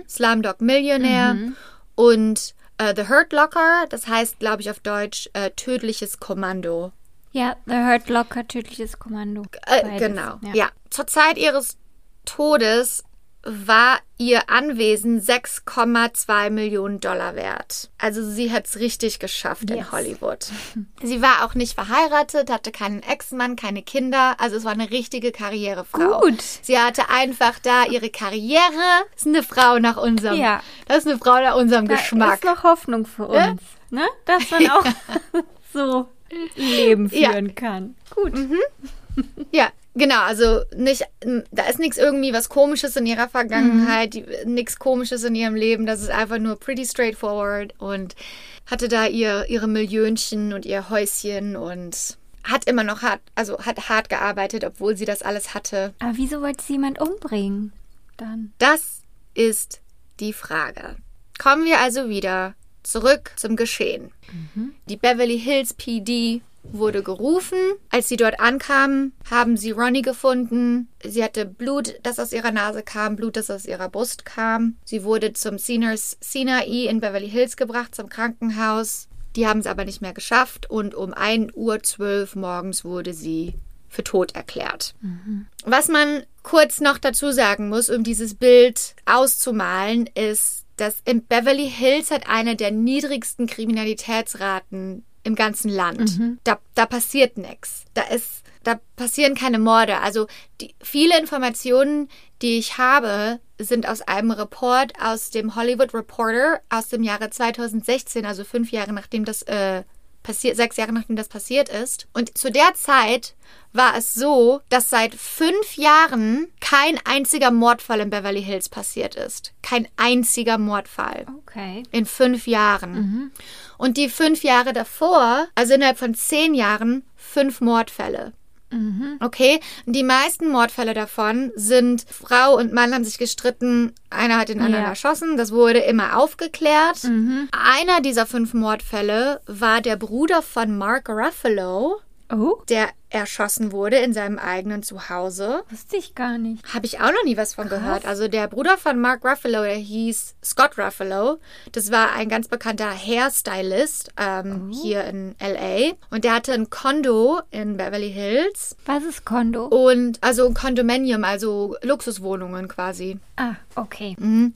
Slumdog Millionaire und äh, The Hurt Locker. Das heißt, glaube ich, auf Deutsch äh, Tödliches Kommando. Ja, The Hurt Locker, tödliches Kommando. Äh, genau, ja. Zur Zeit ihres Todes war ihr Anwesen 6,2 Millionen Dollar wert. Also sie hat es richtig geschafft in Yes. Hollywood. Sie war auch nicht verheiratet, hatte keinen Ex-Mann, keine Kinder. Also es war eine richtige Karrierefrau. Gut. Sie hatte einfach da ihre Karriere. Ist eine Frau nach unserem, Ja. das ist eine Frau nach unserem Da Geschmack. ist noch Hoffnung für Ja? uns, ne? Dass man auch so Leben Ja. führen kann. Gut. Ja, genau. Also nicht, da ist nichts irgendwie was Komisches in ihrer Vergangenheit, die- nichts Komisches in ihrem Leben. Das ist einfach nur pretty straightforward und hatte da ihr, ihre Millionchen und ihr Häuschen und hat immer noch hart, also hat hart gearbeitet, obwohl sie das alles hatte. Aber wieso wollte sie jemand umbringen? Dann. Das ist die Frage. Kommen wir also wieder zurück zum Geschehen. Die Beverly Hills PD wurde gerufen. Als sie dort ankamen, haben sie Ronnie gefunden. Sie hatte Blut, das aus ihrer Nase kam, Blut, das aus ihrer Brust kam. Sie wurde zum Sinai in Beverly Hills gebracht, zum Krankenhaus. Die haben es aber nicht mehr geschafft und um 1.12 Uhr morgens wurde sie für tot erklärt. Mhm. Was man kurz noch dazu sagen muss, um dieses Bild auszumalen, ist, dass in Beverly Hills hat eine der niedrigsten Kriminalitätsraten im ganzen Land. Mhm. Da, da passiert nichts. Da ist, da passieren keine Morde. Also die, viele Informationen, die ich habe, sind aus einem Report aus dem Hollywood Reporter aus dem Jahre 2016, also fünf Jahre nachdem das äh, passiert, sechs Jahre nachdem das passiert ist. Und zu der Zeit war es so, dass seit fünf Jahren kein einziger Mordfall in Beverly Hills passiert ist. Kein einziger Mordfall. Okay. In fünf Jahren. Mhm. Und die fünf Jahre davor, also innerhalb von zehn Jahren, fünf Mordfälle. Mhm. Okay, die meisten Mordfälle davon sind, Frau und Mann haben sich gestritten, einer hat den anderen ja. erschossen, das wurde immer aufgeklärt. Mhm. Einer dieser fünf Mordfälle war der Bruder von Mark Ruffalo. Oh. Der erschossen wurde in seinem eigenen Zuhause. Wusste ich gar nicht. Habe ich auch noch nie was von Krass. gehört. Also der Bruder von Mark Ruffalo, der hieß Scott Ruffalo. Das war ein ganz bekannter Hairstylist ähm, oh. hier in LA. Und der hatte ein Kondo in Beverly Hills. Was ist Kondo? Und also ein Kondominium, also Luxuswohnungen quasi. Ah, okay. Mhm.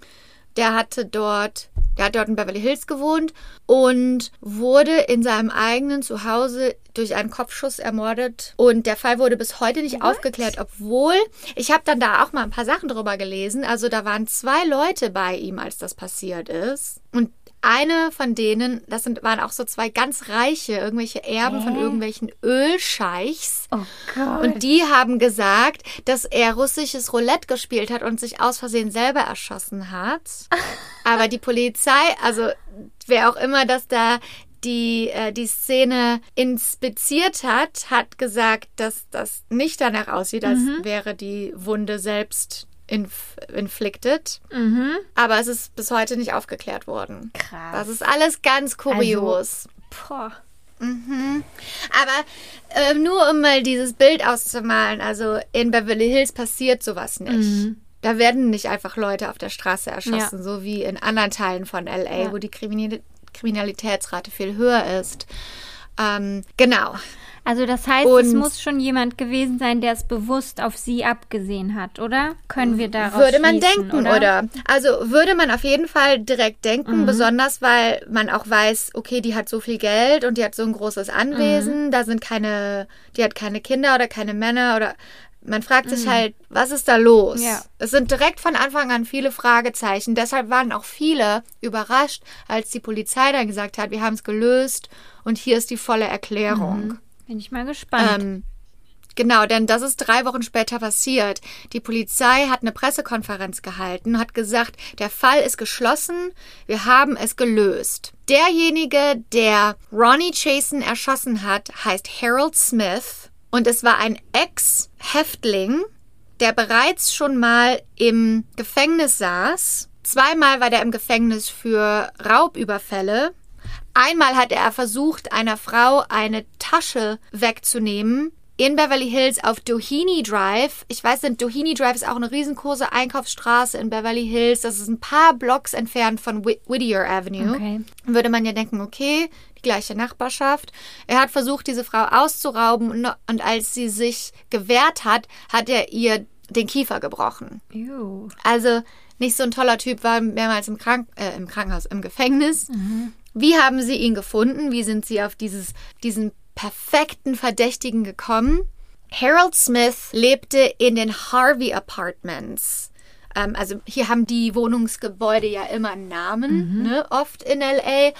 Der hatte dort, der hat dort in Beverly Hills gewohnt und wurde in seinem eigenen Zuhause durch einen Kopfschuss ermordet. Und der Fall wurde bis heute nicht What? aufgeklärt, obwohl ich habe dann da auch mal ein paar Sachen drüber gelesen. Also da waren zwei Leute bei ihm, als das passiert ist. Und eine von denen, das sind, waren auch so zwei ganz reiche, irgendwelche Erben äh? von irgendwelchen Ölscheichs. Oh Gott. Und die haben gesagt, dass er russisches Roulette gespielt hat und sich aus Versehen selber erschossen hat. Aber die Polizei, also wer auch immer das da die äh, die Szene inspiziert hat, hat gesagt, dass das nicht danach aussieht, als mhm. wäre die Wunde selbst inf inflicted. Mhm. Aber es ist bis heute nicht aufgeklärt worden. Krass. Das ist alles ganz kurios. Also, boah. Mhm. Aber äh, nur um mal dieses Bild auszumalen, also in Beverly Hills passiert sowas nicht. Mhm. Da werden nicht einfach Leute auf der Straße erschossen, ja. so wie in anderen Teilen von LA, ja. wo die Kriminalitätsrate viel höher ist. Ähm, genau. Also das heißt, und es muss schon jemand gewesen sein, der es bewusst auf sie abgesehen hat, oder? Können wir daraus Würde man denken, oder? oder? Also würde man auf jeden Fall direkt denken, mhm. besonders weil man auch weiß, okay, die hat so viel Geld und die hat so ein großes Anwesen, mhm. da sind keine, die hat keine Kinder oder keine Männer oder man fragt sich mhm. halt, was ist da los? Ja. Es sind direkt von Anfang an viele Fragezeichen. Deshalb waren auch viele überrascht, als die Polizei dann gesagt hat, wir haben es gelöst und hier ist die volle Erklärung. Bin ich mal gespannt. Ähm, genau, denn das ist drei Wochen später passiert. Die Polizei hat eine Pressekonferenz gehalten, hat gesagt, der Fall ist geschlossen, wir haben es gelöst. Derjenige, der Ronnie Chasen erschossen hat, heißt Harold Smith und es war ein Ex-Häftling, der bereits schon mal im Gefängnis saß. Zweimal war der im Gefängnis für Raubüberfälle Einmal hat er versucht, einer Frau eine Tasche wegzunehmen in Beverly Hills auf Doheny Drive. Ich weiß nicht, Doheny Drive ist auch eine riesengroße Einkaufsstraße in Beverly Hills. Das ist ein paar Blocks entfernt von Whittier Avenue. Okay. Würde man ja denken, okay, die gleiche Nachbarschaft. Er hat versucht, diese Frau auszurauben und, und als sie sich gewehrt hat, hat er ihr den Kiefer gebrochen. Ew. Also nicht so ein toller Typ, war mehrmals im, Krank äh, im Krankenhaus, im Gefängnis. Mhm. Wie haben Sie ihn gefunden? Wie sind Sie auf dieses, diesen perfekten Verdächtigen gekommen? Harold Smith lebte in den Harvey Apartments. Ähm, also hier haben die Wohnungsgebäude ja immer Namen, mhm. ne, oft in LA.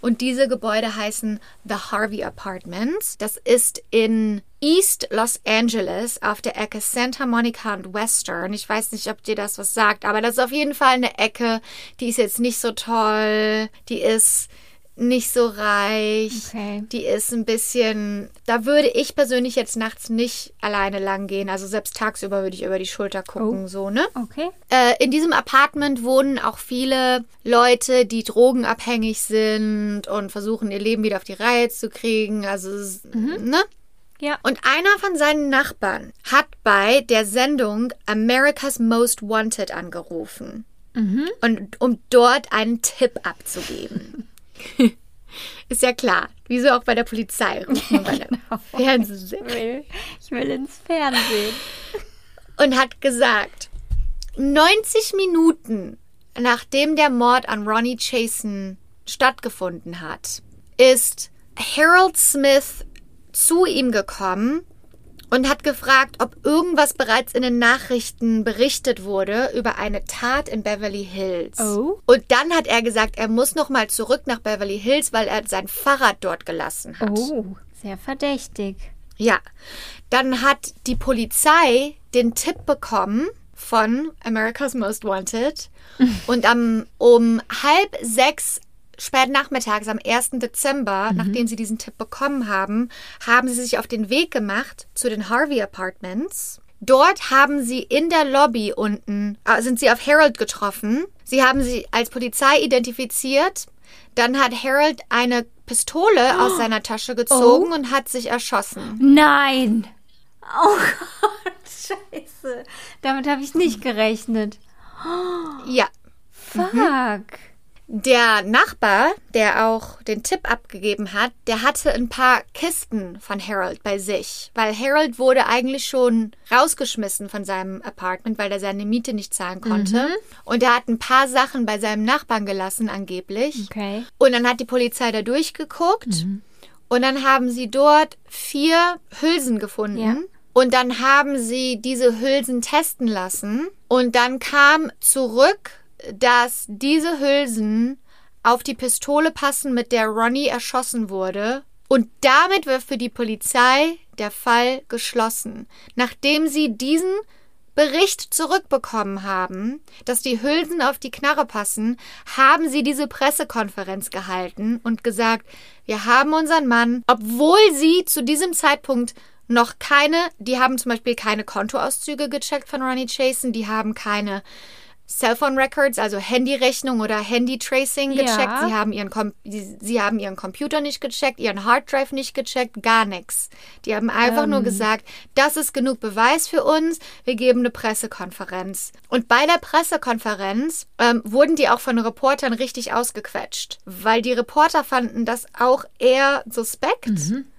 Und diese Gebäude heißen The Harvey Apartments. Das ist in East Los Angeles auf der Ecke Santa Monica und Western. Ich weiß nicht, ob dir das was sagt, aber das ist auf jeden Fall eine Ecke, die ist jetzt nicht so toll. Die ist nicht so reich. Okay. Die ist ein bisschen, da würde ich persönlich jetzt nachts nicht alleine lang gehen. Also selbst tagsüber würde ich über die Schulter gucken, so, ne? Okay. Äh, in diesem Apartment wohnen auch viele Leute, die drogenabhängig sind und versuchen, ihr Leben wieder auf die Reihe zu kriegen. Also, s- ne? Ja. Und einer von seinen Nachbarn hat bei der Sendung America's Most Wanted angerufen. Und um dort einen Tipp abzugeben. Ist ja klar. Wieso auch bei der Polizei bei der Fernsehsendung. Ich will, ich will ins Fernsehen. und hat gesagt, 90 Minuten nachdem der Mord an Ronnie Chasen stattgefunden hat, ist Harold Smith zu ihm gekommen und hat gefragt, ob irgendwas bereits in den Nachrichten berichtet wurde über eine Tat in Beverly Hills. Oh. Und dann hat er gesagt, er muss noch mal zurück nach Beverly Hills, weil er sein Fahrrad dort gelassen hat. Oh, sehr verdächtig. Ja, dann hat die Polizei den Tipp bekommen von America's Most Wanted und am, um halb sechs spät nachmittags am 1. Dezember, nachdem sie diesen Tipp bekommen haben, haben sie sich auf den Weg gemacht zu den Harvey Apartments. Dort haben sie in der Lobby unten, äh, sind sie auf Harold getroffen. Sie haben sie als Polizei identifiziert. Dann hat Harold eine Pistole aus seiner Tasche gezogen und hat sich erschossen. Nein! Oh Gott, scheiße. Damit habe ich nicht gerechnet. Ja. Fuck. Der Nachbar, der auch den Tipp abgegeben hat, der hatte ein paar Kisten von Harold bei sich, weil Harold wurde eigentlich schon rausgeschmissen von seinem Apartment, weil er seine Miete nicht zahlen konnte. Und er hat ein paar Sachen bei seinem Nachbarn gelassen, angeblich. Okay. Und dann hat die Polizei da durchgeguckt und dann haben sie dort vier Hülsen gefunden. Ja. Und dann haben sie diese Hülsen testen lassen. Und dann kam zurück, dass diese Hülsen auf die Pistole passen, mit der Ronnie erschossen wurde. Und damit wird für die Polizei der Fall geschlossen. Nachdem sie diesen Bericht zurückbekommen haben, dass die Hülsen auf die Knarre passen, haben sie diese Pressekonferenz gehalten und gesagt, wir haben unseren Mann, obwohl sie zu diesem Zeitpunkt noch keine, die haben zum Beispiel keine Kontoauszüge gecheckt von Ronnie Chasen, die haben keine Cellphone Records, also Handyrechnung oder Handy-Tracing Ja. gecheckt. Sie haben, ihren Com sie, sie haben ihren Computer nicht gecheckt, ihren Harddrive nicht gecheckt, gar nichts. Die haben einfach nur gesagt, das ist genug Beweis für uns, wir geben eine Pressekonferenz. Und bei der Pressekonferenz ähm, wurden die auch von Reportern richtig ausgequetscht, weil die Reporter fanden das auch eher suspekt.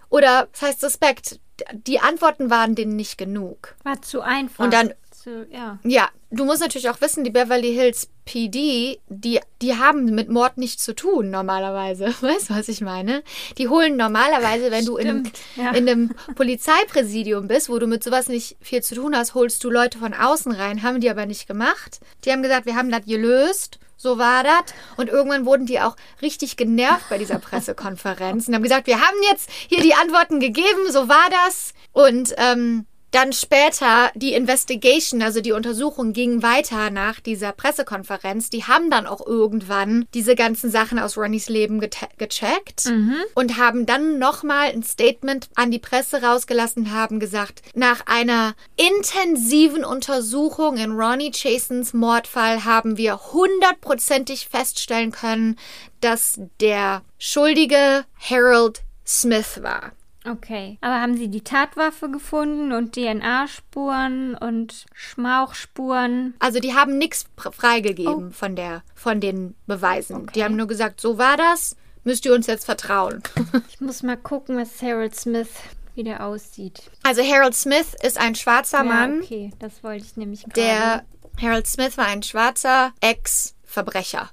Oder, was heißt suspekt? Die Antworten waren denen nicht genug. War zu einfach. Und dann Zu, ja. ja, du musst natürlich auch wissen, die Beverly Hills PD, die, die haben mit Mord nichts zu tun normalerweise. Weißt du, was ich meine? Die holen normalerweise, wenn du in einem, Stimmt, ja. in einem Polizeipräsidium bist, wo du mit sowas nicht viel zu tun hast, holst du Leute von außen rein, haben die aber nicht gemacht. Die haben gesagt, wir haben das gelöst. So war das. Und irgendwann wurden die auch richtig genervt bei dieser Pressekonferenz und haben gesagt, wir haben jetzt hier die Antworten gegeben, so war das. Und ähm, dann später die Investigation, also die Untersuchung ging weiter nach dieser Pressekonferenz. Die haben dann auch irgendwann diese ganzen Sachen aus Ronnys Leben gecheckt und haben dann nochmal ein Statement an die Presse rausgelassen, haben gesagt, nach einer intensiven Untersuchung in Ronnie Chasens Mordfall haben wir hundertprozentig feststellen können, dass der Schuldige Harold Smith war. Okay. Aber haben Sie die Tatwaffe gefunden und DNA-Spuren und Schmauchspuren? Also die haben nichts freigegeben von der von den Beweisen. Die haben nur gesagt, so war das, müsst ihr uns jetzt vertrauen. Ich muss mal gucken, was Harold Smith wieder aussieht. Also Harold Smith ist ein schwarzer Mann, Ja, okay, das wollte ich nämlich gerade. der Harold Smith war ein schwarzer Ex Verbrecher.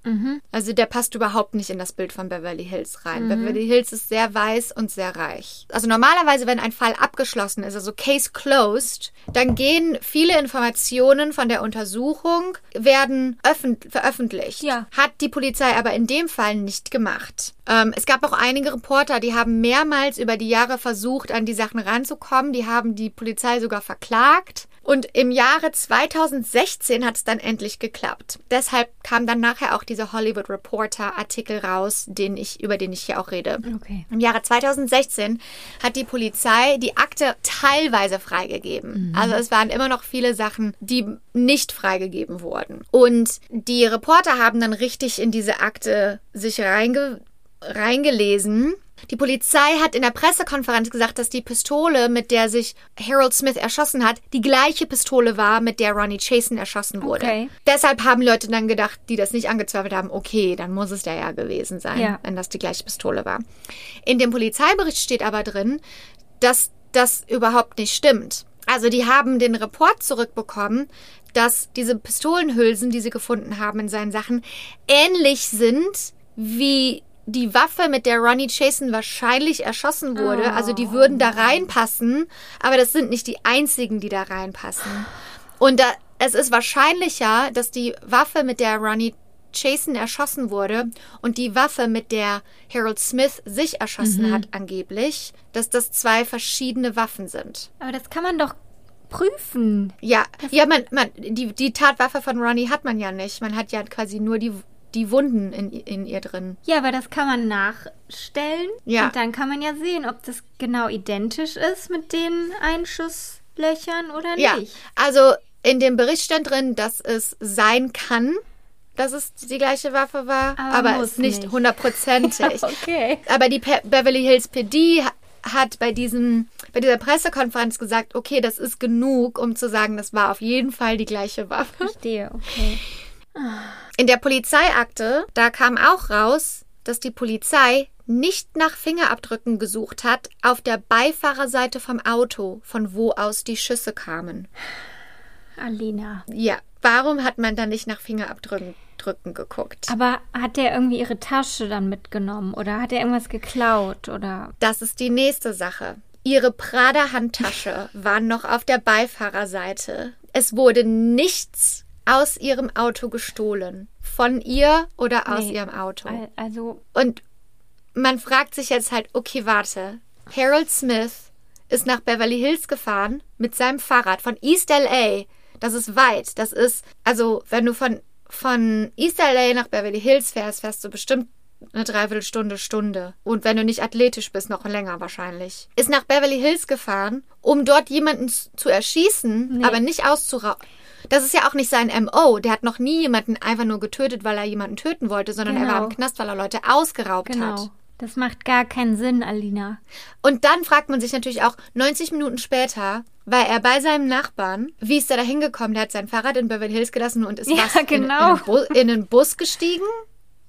Also der passt überhaupt nicht in das Bild von Beverly Hills rein. Beverly Hills ist sehr weiß und sehr reich. Also normalerweise, wenn ein Fall abgeschlossen ist, also Case closed, dann gehen viele Informationen von der Untersuchung, werden öffent veröffentlicht. Ja. Hat die Polizei aber in dem Fall nicht gemacht. Ähm, es gab auch einige Reporter, die haben mehrmals über die Jahre versucht, an die Sachen ranzukommen. Die haben die Polizei sogar verklagt, Und im Jahre 2016 hat es dann endlich geklappt. Deshalb kam dann nachher auch dieser Hollywood Reporter Artikel raus, den ich, über den ich hier auch rede. Okay. Im Jahre 2016 hat die Polizei die Akte teilweise freigegeben. Also es waren immer noch viele Sachen, die nicht freigegeben wurden. Und die Reporter haben dann richtig in diese Akte sich reinge reingelesen. Die Polizei hat in der Pressekonferenz gesagt, dass die Pistole, mit der sich Harold Smith erschossen hat, die gleiche Pistole war, mit der Ronnie Chasen erschossen wurde. Okay. Deshalb haben Leute dann gedacht, die das nicht angezweifelt haben, okay, dann muss es der ja gewesen sein, Ja. wenn das die gleiche Pistole war. In dem Polizeibericht steht aber drin, dass das überhaupt nicht stimmt. Also die haben den Report zurückbekommen, dass diese Pistolenhülsen, die sie gefunden haben in seinen Sachen, ähnlich sind wie die Waffe, mit der Ronnie Chasen wahrscheinlich erschossen wurde. Also die würden da reinpassen, aber das sind nicht die einzigen, die da reinpassen. Und da, es ist wahrscheinlicher, dass die Waffe, mit der Ronnie Chasen erschossen wurde und die Waffe, mit der Harold Smith sich erschossen hat, angeblich, dass das zwei verschiedene Waffen sind. Aber das kann man doch prüfen. Ja, ja, man, man, die, die Tatwaffe von Ronnie hat man ja nicht. Man hat ja quasi nur die, die Wunden in, in ihr drin. Ja, aber das kann man nachstellen. Ja. Und dann kann man ja sehen, ob das genau identisch ist mit den Einschusslöchern oder Ja, nicht. also in dem Bericht stand drin, dass es sein kann, dass es die gleiche Waffe war, Aber aber, es nicht nicht. hundertprozentig. Okay. Aber die Pe Beverly Hills PD ha- hat bei diesem bei dieser Pressekonferenz gesagt, okay, das ist genug, um zu sagen, das war auf jeden Fall die gleiche Waffe. Verstehe, okay. In der Polizeiakte, da kam auch raus, dass die Polizei nicht nach Fingerabdrücken gesucht hat auf der Beifahrerseite vom Auto, von wo aus die Schüsse kamen. Alina. Ja, warum hat man dann nicht nach Fingerabdrücken Drücken geguckt? Aber hat der irgendwie ihre Tasche dann mitgenommen oder hat er irgendwas geklaut oder Das ist die nächste Sache. Ihre Prada-Handtasche war noch auf der Beifahrerseite. Es wurde nichts aus ihrem Auto gestohlen. Von ihr oder aus Nee. ihrem Auto. Al- also Und man fragt sich jetzt halt, okay, warte. Harold Smith ist nach Beverly Hills gefahren mit seinem Fahrrad von East LA. Das ist weit. Das ist, also, wenn du von, von East LA nach Beverly Hills fährst, fährst du bestimmt eine Dreiviertelstunde, Stunde. Und wenn du nicht athletisch bist, noch länger wahrscheinlich. Ist nach Beverly Hills gefahren, um dort jemanden zu erschießen, Nee. aber nicht auszurauben. Das ist ja auch nicht sein MO. Der hat noch nie jemanden einfach nur getötet, weil er jemanden töten wollte, sondern er war Genau. im Knast, weil er Leute ausgeraubt hat. genau. Das macht gar keinen Sinn, Alina. Und dann fragt man sich natürlich auch, 90 Minuten später war er bei seinem Nachbarn. Wie ist er da hingekommen? Der hat sein Fahrrad in Beverly Hills gelassen und ist Ja, in, genau. in, einen Bu- in einen Bus gestiegen.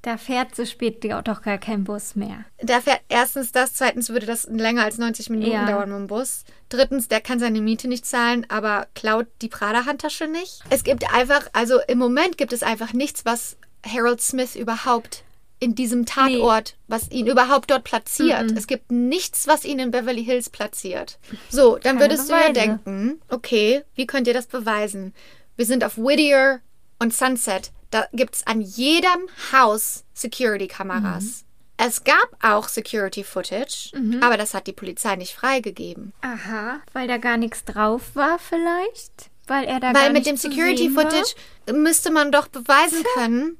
Da fährt so spät doch gar kein Bus mehr. Da fährt erstens das, zweitens würde das länger als 90 Minuten Ja. dauern mit dem Bus. Drittens, der kann seine Miete nicht zahlen, aber klaut die Prada-Handtasche nicht. Es gibt einfach, also im Moment gibt es einfach nichts, was Harold Smith überhaupt in diesem Tatort, was ihn überhaupt dort platziert. Es gibt nichts, was ihn in Beverly Hills platziert. So, dann Keine würdest du ja Beweise. denken, okay, wie könnt ihr das beweisen? Wir sind auf Whittier und Sunset. Da gibt es an jedem Haus Security-Kameras. Es gab auch Security-Footage, aber das hat die Polizei nicht freigegeben. Aha, weil da gar nichts drauf war vielleicht? Weil er da gar Weil mit dem Security-Footage müsste man doch beweisen können,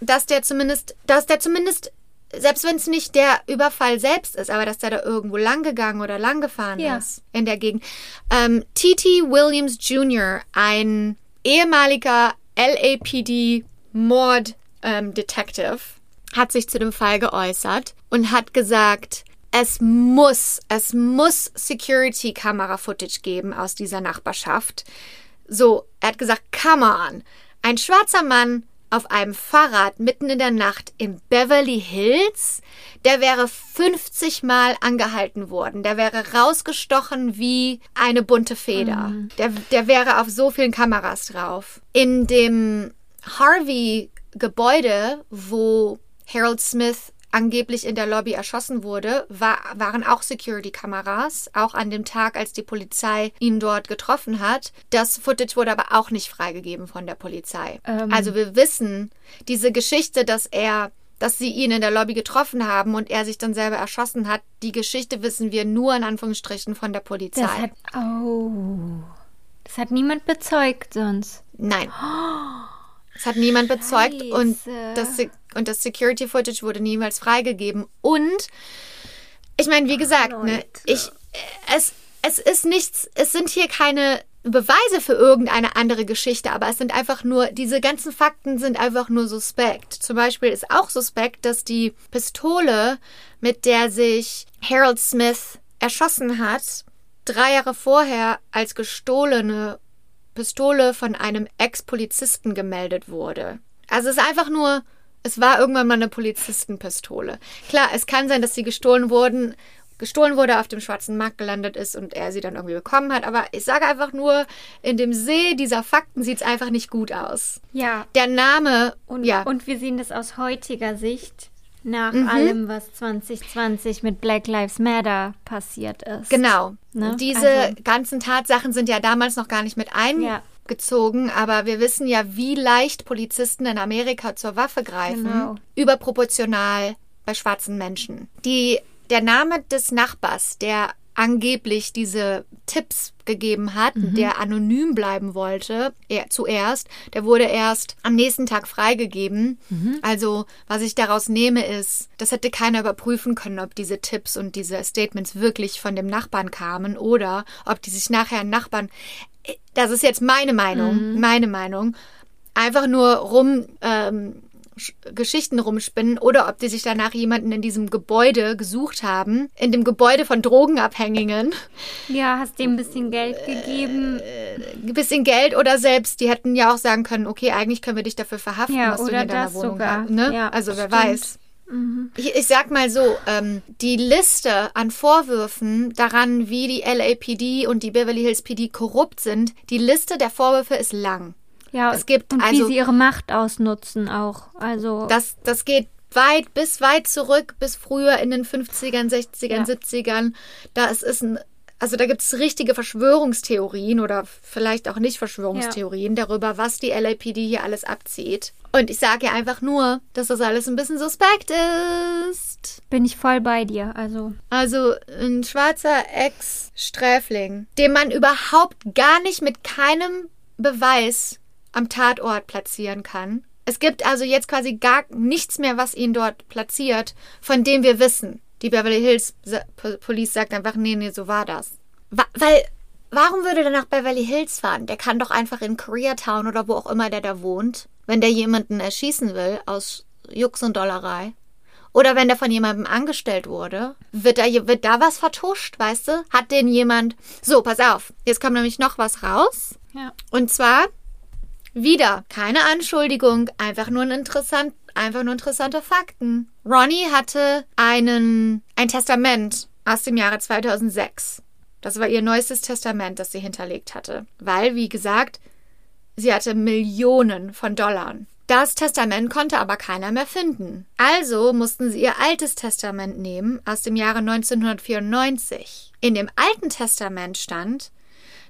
dass der zumindest, dass der zumindest, selbst wenn es nicht der Überfall selbst ist, aber dass der da irgendwo lang gegangen oder lang gefahren Ja. ist in der Gegend. Ähm, T.T. Williams Jr., ein ehemaliger LAPD Mord ähm, Detective, hat sich zu dem Fall geäußert und hat gesagt, es muss, es muss Security-Kamera-Footage geben aus dieser Nachbarschaft. So, er hat gesagt, come on. Ein schwarzer Mann auf einem Fahrrad mitten in der Nacht in Beverly Hills, der wäre 50 Mal angehalten worden. Der wäre rausgestochen wie eine bunte Feder. Der, der wäre auf so vielen Kameras drauf. In dem Harvey-Gebäude, wo Harold Smith angeblich in der Lobby erschossen wurde, war, waren auch Security-Kameras, auch an dem Tag, als die Polizei ihn dort getroffen hat. Das Footage wurde aber auch nicht freigegeben von der Polizei. Ähm. Also wir wissen, diese Geschichte, dass er dass sie ihn in der Lobby getroffen haben und er sich dann selber erschossen hat, die Geschichte wissen wir nur in Anführungsstrichen von der Polizei. Das hat. Oh. Das hat niemand bezeugt sonst. Nein. Es hat niemand bezeugt und Scheiße. das, und das Security Footage wurde niemals freigegeben. Und ich meine, wie gesagt, ne, ich, es, es ist nichts, es sind hier keine Beweise für irgendeine andere Geschichte, aber es sind einfach nur, diese ganzen Fakten sind einfach nur suspekt. Zum Beispiel ist auch suspekt, dass die Pistole, mit der sich Harold Smith erschossen hat, drei Jahre vorher als gestohlene Pistole von einem Ex-Polizisten gemeldet wurde. Also es ist einfach nur, es war irgendwann mal eine Polizistenpistole. Klar, es kann sein, dass sie gestohlen wurden, gestohlen wurde, auf dem schwarzen Markt gelandet ist und er sie dann irgendwie bekommen hat. Aber ich sage einfach nur, in dem See dieser Fakten sieht es einfach nicht gut aus. Ja. Der Name, Und, ja, und wir sehen das aus heutiger Sicht nach allem, was 2020 mit Black Lives Matter passiert ist. Genau. Ne? Diese Also- ganzen Tatsachen sind ja damals noch gar nicht mit eingezogen, aber wir wissen ja, wie leicht Polizisten in Amerika zur Waffe greifen. Genau. Überproportional bei schwarzen Menschen. Die, der Name des Nachbars, der angeblich diese Tipps gegeben hat, der anonym bleiben wollte, er, zuerst, der wurde erst am nächsten Tag freigegeben. Also, was ich daraus nehme, ist, das hätte keiner überprüfen können, ob diese Tipps und diese Statements wirklich von dem Nachbarn kamen oder ob die sich nachher Nachbarn, das ist jetzt meine Meinung, meine Meinung, einfach nur rum, ähm, Sch- Geschichten rumspinnen oder ob die sich danach jemanden in diesem Gebäude gesucht haben, in dem Gebäude von Drogenabhängigen, Ja, hast dem ein bisschen Geld gegeben. ein bisschen Geld oder selbst, die hätten ja auch sagen können, okay, eigentlich können wir dich dafür verhaften, Ja, was du in deiner das Wohnung sogar. hast. Ne? Ja, also wer stimmt. weiß. Ich, ich sag mal so, ähm, die Liste an Vorwürfen daran, wie die LAPD und die Beverly Hills PD korrupt sind, die Liste der Vorwürfe ist lang. Ja, Es gibt und also- wie sie ihre Macht ausnutzen auch. Also Das, das geht weit, bis weit zurück, bis früher in den 50ern, 60ern, Ja. 70ern. Da ist es ein, also da gibt es richtige Verschwörungstheorien oder vielleicht auch nicht Verschwörungstheorien darüber, was die LAPD hier alles abzieht. Und ich sage ja einfach nur, dass das alles ein bisschen suspekt ist. bin ich voll bei dir. Also Also ein schwarzer Ex-Sträfling, den man überhaupt gar nicht mit keinem Beweis am Tatort platzieren kann. Es gibt also jetzt quasi gar nichts mehr, was ihn dort platziert, von dem wir wissen. Die Beverly Hills Police sagt einfach, nee, nee, so war das. Weil, warum würde der nach Beverly Hills fahren? Der kann doch einfach in Koreatown oder wo auch immer der da wohnt, wenn der jemanden erschießen will aus Jux und Dollerei. Oder wenn der von jemandem angestellt wurde, wird da, wird da was vertuscht, weißt du? Hat den jemand. So, pass auf. Jetzt kommt nämlich noch was raus. ja. Und zwar wieder keine Anschuldigung, einfach nur ein interessant, einfach nur interessante Fakten. Ronnie hatte einen, ein Testament aus dem Jahre 2006. Das war ihr neuestes Testament, das sie hinterlegt hatte. Weil, wie gesagt, sie hatte Millionen von Dollar. Das Testament konnte aber keiner mehr finden. Also mussten sie ihr altes Testament nehmen aus dem Jahre 1994. In dem alten Testament stand,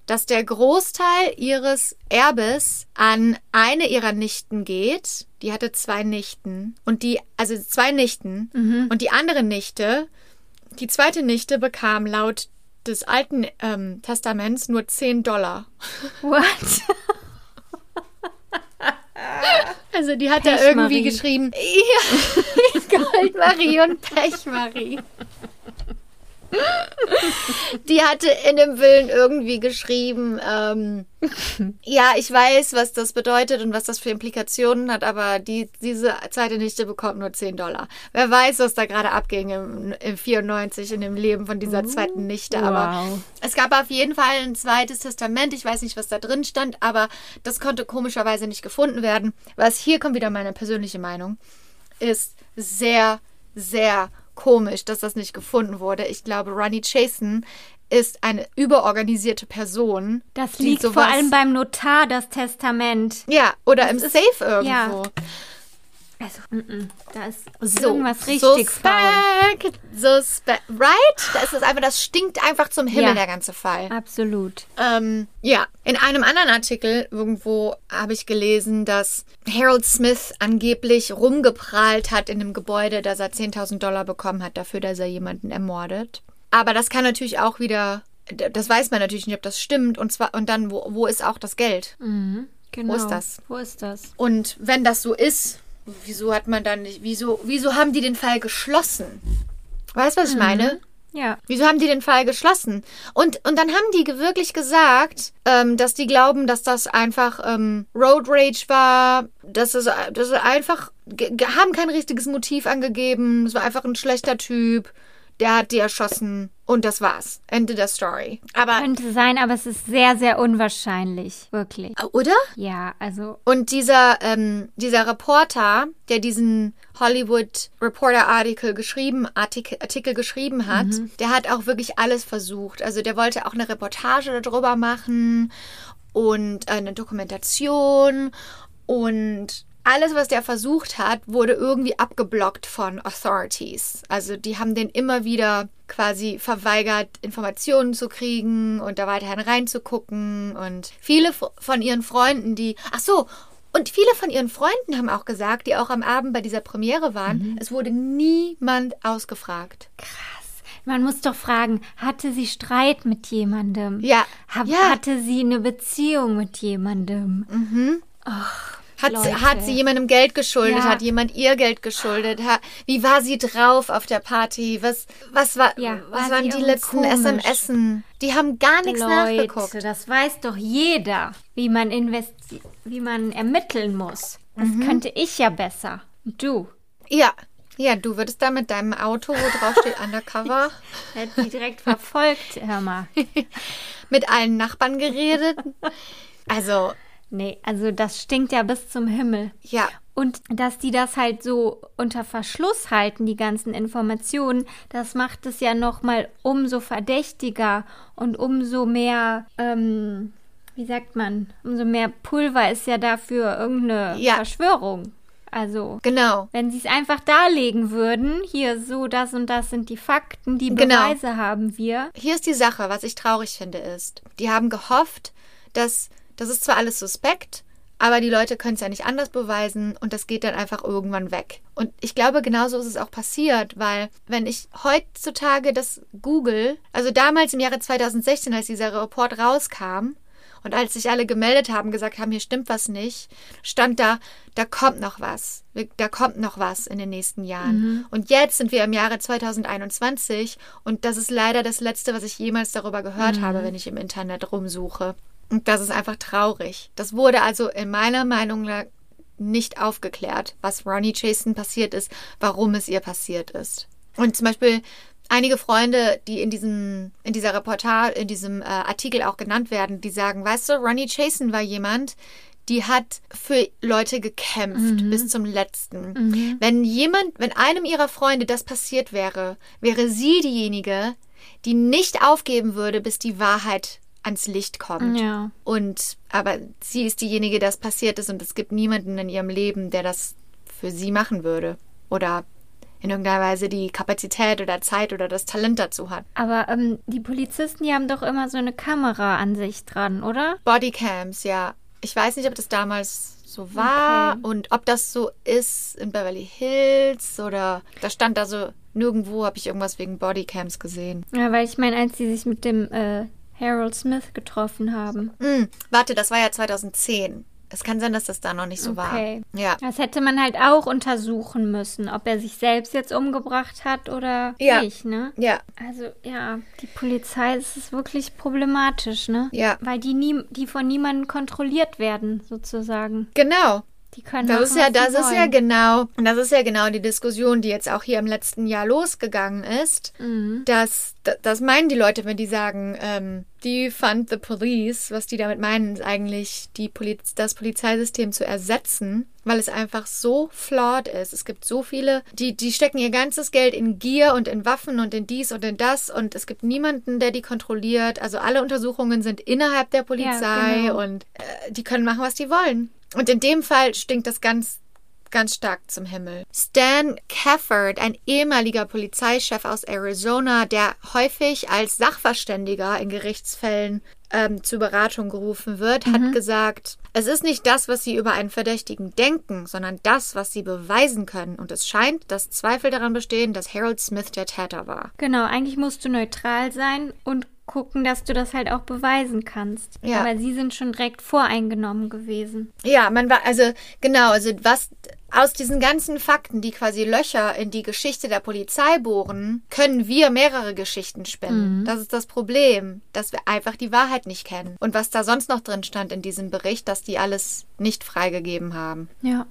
dass der Großteil ihres Erbes an eine ihrer Nichten geht. Die hatte zwei Nichten. Und die, also zwei Nichten. Und die andere Nichte, die zweite Nichte bekam laut des alten ähm, Testaments nur 10 Dollar. What? Also die hat da Pechmarie. irgendwie geschrieben. Ja, Goldmarie und Pechmarie. Die hatte in dem Willen irgendwie geschrieben, ähm, ja, ich weiß, was das bedeutet und was das für Implikationen hat, aber die, diese zweite Nichte bekommt nur 10 Dollar. Wer weiß, was da gerade abging im, im 94 in dem Leben von dieser zweiten Nichte. Aber Wow. es gab auf jeden Fall ein zweites Testament. Ich weiß nicht, was da drin stand, aber das konnte komischerweise nicht gefunden werden. Was hier kommt wieder meine persönliche Meinung, ist sehr, sehr komisch, dass das nicht gefunden wurde. Ich glaube, Ronnie Chasen ist eine überorganisierte Person. Das liegt vor allem beim Notar, das Testament. Ja, oder im Safe irgendwo. ja. Also, mm -mm, da ist So, irgendwas richtig faul. suspect, suspect, right? Das ist einfach, das stinkt einfach zum Himmel, Ja. der ganze Fall. Absolut. Ähm, ja, in einem anderen Artikel irgendwo habe ich gelesen, dass Harold Smith angeblich rumgeprahlt hat in dem Gebäude, dass er 10.000 Dollar bekommen hat dafür, dass er jemanden ermordet. Aber das kann natürlich auch wieder das weiß man natürlich nicht, ob das stimmt. Und zwar, und dann, wo, wo ist auch das Geld? Genau. Wo ist das? Wo ist das? Und wenn das so ist, wieso hat man dann nicht, wieso, wieso haben die den Fall geschlossen? Weißt du, was ich meine? Ja. Wieso haben die den Fall geschlossen? Und, und dann haben die wirklich gesagt, ähm, dass die glauben, dass das einfach ähm, Road Rage war, dass es, dass es einfach, haben kein richtiges Motiv angegeben, es war einfach ein schlechter Typ, der hat die erschossen und das war's. Ende der Story. Aber, Könnte sein, aber es ist sehr, sehr unwahrscheinlich. Wirklich. oder? Ja, also. Und dieser, ähm, dieser Reporter, der diesen Hollywood Reporter Artikel geschrieben, Artikel, Artikel geschrieben hat, der hat auch wirklich alles versucht. Also der wollte auch eine Reportage darüber machen und eine Dokumentation und alles, was der versucht hat, wurde irgendwie abgeblockt von Authorities. Also die haben den immer wieder quasi verweigert, Informationen zu kriegen und da weiterhin reinzugucken. Und viele von ihren Freunden, die. Ach so, und viele von ihren Freunden haben auch gesagt, die auch am Abend bei dieser Premiere waren, es wurde niemand ausgefragt. Man muss doch fragen, hatte sie Streit mit jemandem? Ja, Hab, ja. Hatte sie eine Beziehung mit jemandem? Hat sie, hat sie jemandem Geld geschuldet? Ja. Hat jemand ihr Geld geschuldet? Ha, wie war sie drauf auf der Party? Was, was, war, Ja, was war waren die letzten? SMSen? Die haben gar nichts nachgeguckt. Leute, das weiß doch jeder, wie man investi wie man ermitteln muss. Das Mhm. könnte ich ja besser. Du? Ja. Ja, du würdest da mit deinem Auto, wo drauf steht Undercover, Hätte sie direkt verfolgt, hör mal. mit allen Nachbarn geredet. Also, Nee, also das stinkt ja bis zum Himmel. ja. Und dass die das halt so unter Verschluss halten, die ganzen Informationen, das macht es ja nochmal umso verdächtiger und umso mehr, ähm, wie sagt man, umso mehr Pulver ist ja dafür irgendeine Ja. Verschwörung. Also, Genau. wenn sie es einfach darlegen würden, hier so, das und das sind die Fakten, die Genau. Beweise haben wir. Hier ist die Sache, was ich traurig finde, ist, die haben gehofft, dass das ist zwar alles suspekt, aber die Leute können es ja nicht anders beweisen und das geht dann einfach irgendwann weg. Und ich glaube, genauso ist es auch passiert, weil wenn ich heutzutage das google, also damals im Jahre 2016, als dieser Report rauskam und als sich alle gemeldet haben, gesagt haben, hier stimmt was nicht, stand da, da kommt noch was. Da kommt noch was in den nächsten Jahren. Und jetzt sind wir im Jahre 2021 und das ist leider das Letzte, was ich jemals darüber gehört habe, wenn ich im Internet rumsuche. Und das ist einfach traurig. Das wurde also in meiner Meinung nach nicht aufgeklärt, was Ronnie Jason passiert ist, warum es ihr passiert ist. Und zum Beispiel einige Freunde, die in diesem, in dieser Reportage, in diesem äh, Artikel auch genannt werden, die sagen, weißt du, Ronnie Jason war jemand, die hat für Leute gekämpft bis zum letzten. Wenn jemand, wenn einem ihrer Freunde das passiert wäre, wäre sie diejenige, die nicht aufgeben würde, bis die Wahrheit ans Licht kommt. Ja. Und aber sie ist diejenige, das passiert ist und es gibt niemanden in ihrem Leben, der das für sie machen würde oder in irgendeiner Weise die Kapazität oder Zeit oder das Talent dazu hat. Aber ähm, die Polizisten, die haben doch immer so eine Kamera an sich dran, oder? Bodycams, ja. Ich weiß nicht, ob das damals so war Okay. und ob das so ist in Beverly Hills oder da stand da so nirgendwo habe ich irgendwas wegen Bodycams gesehen. Ja, weil ich meine, als sie sich mit dem äh, Harold Smith getroffen haben. Hm, warte, das war ja 2010. Es kann sein, dass das da noch nicht so Okay. war. Ja. Das hätte man halt auch untersuchen müssen, ob er sich selbst jetzt umgebracht hat oder Ja. nicht, ne? Ja. Also ja, die Polizei ist wirklich problematisch, ne? Ja. Weil die nie, die von niemandem kontrolliert werden, sozusagen. Genau. Die können Das ist ja, das ist ja genau, das ist ja genau die Diskussion, die jetzt auch hier im letzten Jahr losgegangen ist. Mhm. Das, das, meinen die Leute, wenn die sagen, ähm, defund the police, was die damit meinen, ist eigentlich die Poliz das Polizeisystem zu ersetzen, weil es einfach so flawed ist. Es gibt so viele, die, die stecken ihr ganzes Geld in Gier und in Waffen und in dies und in das und es gibt niemanden, der die kontrolliert. Also alle Untersuchungen sind innerhalb der Polizei genau. und äh, die können machen, was die wollen. Und in dem Fall stinkt das ganz ganz stark zum Himmel. Stan Cafford, ein ehemaliger Polizeichef aus Arizona, der häufig als Sachverständiger in Gerichtsfällen ähm, zur Beratung gerufen wird, hat gesagt, es ist nicht das, was sie über einen Verdächtigen denken, sondern das, was sie beweisen können. Und es scheint, dass Zweifel daran bestehen, dass Harold Smith der Täter war. Genau, eigentlich musst du neutral sein und gucken, dass du das halt auch beweisen kannst. Ja. Aber sie sind schon direkt voreingenommen gewesen. Ja, man war, also genau, also was aus diesen ganzen Fakten, die quasi Löcher in die Geschichte der Polizei bohren, können wir mehrere Geschichten spinnen. Das ist das Problem, dass wir einfach die Wahrheit nicht kennen. Und was da sonst noch drin stand in diesem Bericht, dass die alles nicht freigegeben haben. Ja.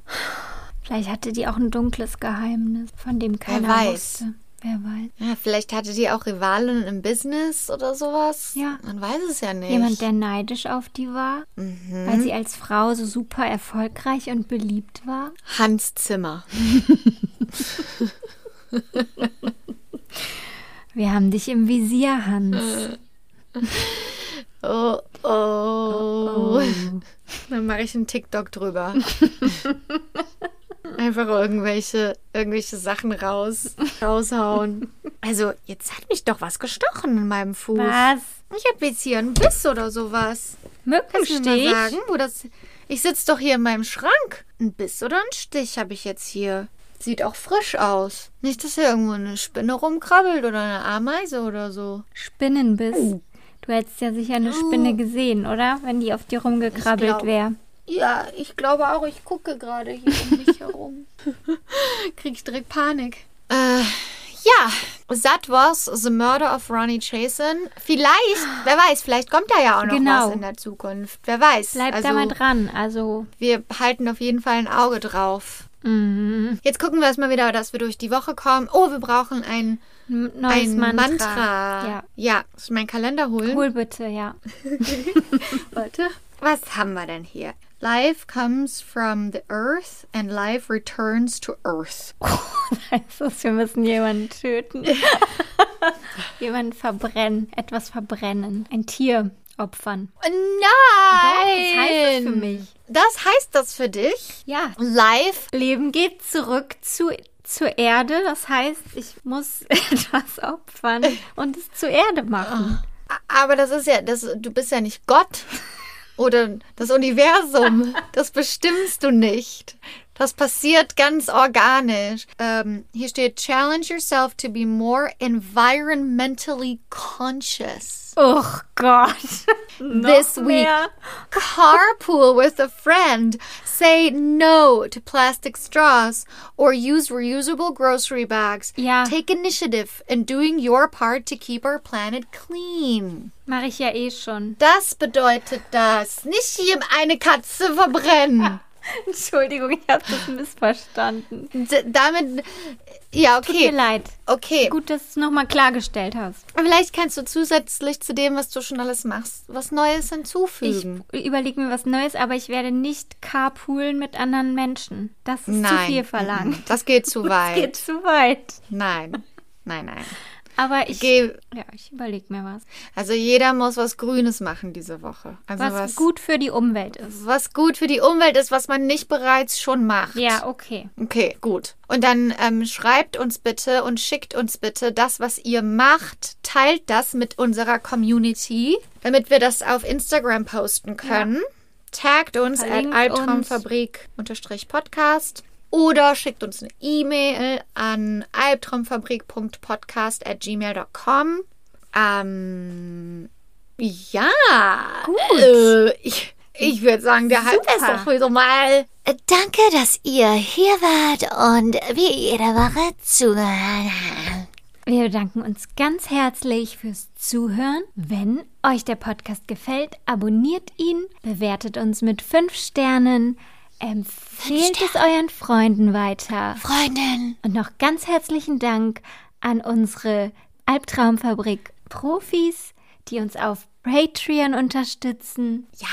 Vielleicht hatte die auch ein dunkles Geheimnis, von dem keiner weiß. wusste. Wer weiß. Ja, vielleicht hatte die auch Rivalen im Business oder sowas. Ja. Man weiß es ja nicht. Jemand, der neidisch auf die war, Mhm. weil sie als Frau so super erfolgreich und beliebt war. Hans Zimmer. Wir haben dich im Visier, Hans. Oh, oh. Dann mache ich einen TikTok drüber. Einfach irgendwelche, irgendwelche Sachen raus, raushauen. Also, jetzt hat mich doch was gestochen in meinem Fuß. Was? Ich habe jetzt hier einen Biss oder sowas. Mückenstich? sagen, wo das. Ich sitze doch hier in meinem Schrank. Ein Biss oder ein Stich habe ich jetzt hier. Sieht auch frisch aus. Nicht, dass hier irgendwo eine Spinne rumkrabbelt oder eine Ameise oder so. Spinnenbiss. Du hättest ja sicher eine Spinne gesehen, oder? Wenn die auf dir rumgekrabbelt wäre. Ja, ich glaube auch, ich gucke gerade hier um mich herum. Krieg ich direkt Panik. Äh, ja, that was the murder of Ronnie Chasen. Vielleicht, wer weiß, vielleicht kommt da ja auch noch Genau. was in der Zukunft. Wer weiß. Bleib also, da mal dran. Also, Wir halten auf jeden Fall ein Auge drauf. mm, Jetzt gucken wir erstmal wieder, dass wir durch die Woche kommen. Oh, wir brauchen ein, ein neues ein Mantra. Mantra. Ja. ja, soll ich meinen Kalender holen? Hol bitte, ja. Warte. Was haben wir denn hier? Life comes from the earth and life returns to earth. heißt das, wir müssen jemanden töten. jemanden verbrennen, etwas verbrennen. Ein Tier opfern. Nein! das heißt das für mich. Das heißt das für dich? Ja. Life. Leben geht zurück zu, zur Erde. Das heißt, ich muss etwas opfern und es zur Erde machen. Aber das ist ja, das, du bist ja nicht Gott oder das Universum. Das bestimmst du nicht. Das passiert ganz organisch. Ähm, hier steht, challenge yourself to be more environmentally conscious. Oh Gott. This week, carpool with a friend. Say no to plastic straws or use reusable grocery bags. Ja. Take initiative in doing your part to keep our planet clean. Mache ich ja eh schon. Das bedeutet das. Nicht hier eine Katze verbrennen. Entschuldigung, ich habe das missverstanden. D damit, ja, Tut mir okay. leid. Okay, Gut, dass du es nochmal klargestellt hast. vielleicht kannst du zusätzlich zu dem, was du schon alles machst, was Neues Ich hinzufügen. überlege mir was Neues, aber ich werde nicht carpoolen mit anderen Menschen. Das ist Nein. zu viel verlangt. Das geht zu weit. Geht zu weit. Nein, nein, nein. Aber ich, Geh, ja, ich überlege mir was. also jeder muss was Grünes machen diese Woche. Also Was, was, gut für die Umwelt ist. was gut für die Umwelt ist, was man nicht bereits schon macht. Ja, okay. Okay, gut. Und dann ähm, schreibt uns bitte und schickt uns bitte das, was ihr macht. Teilt das mit unserer Community, damit wir das auf Instagram posten können. Taggt uns Verlinkt at albtraumfabrik-podcast oder schickt uns eine E-Mail an albtraumfabrik.podcast at gmail.com. Ähm, ja. Gut. Äh, ich ich würde sagen, der Hype ist doch wieder mal Danke, dass ihr hier wart und wie jede Woche zugehört habt. Wir bedanken uns ganz herzlich fürs Zuhören. Wenn euch der Podcast gefällt, abonniert ihn, bewertet uns mit fünf Sternen, empfehlt es euren Freunden weiter. Freundin, Und noch ganz herzlichen Dank an unsere Albtraumfabrik Profis, die uns auf Patreon unterstützen. ja,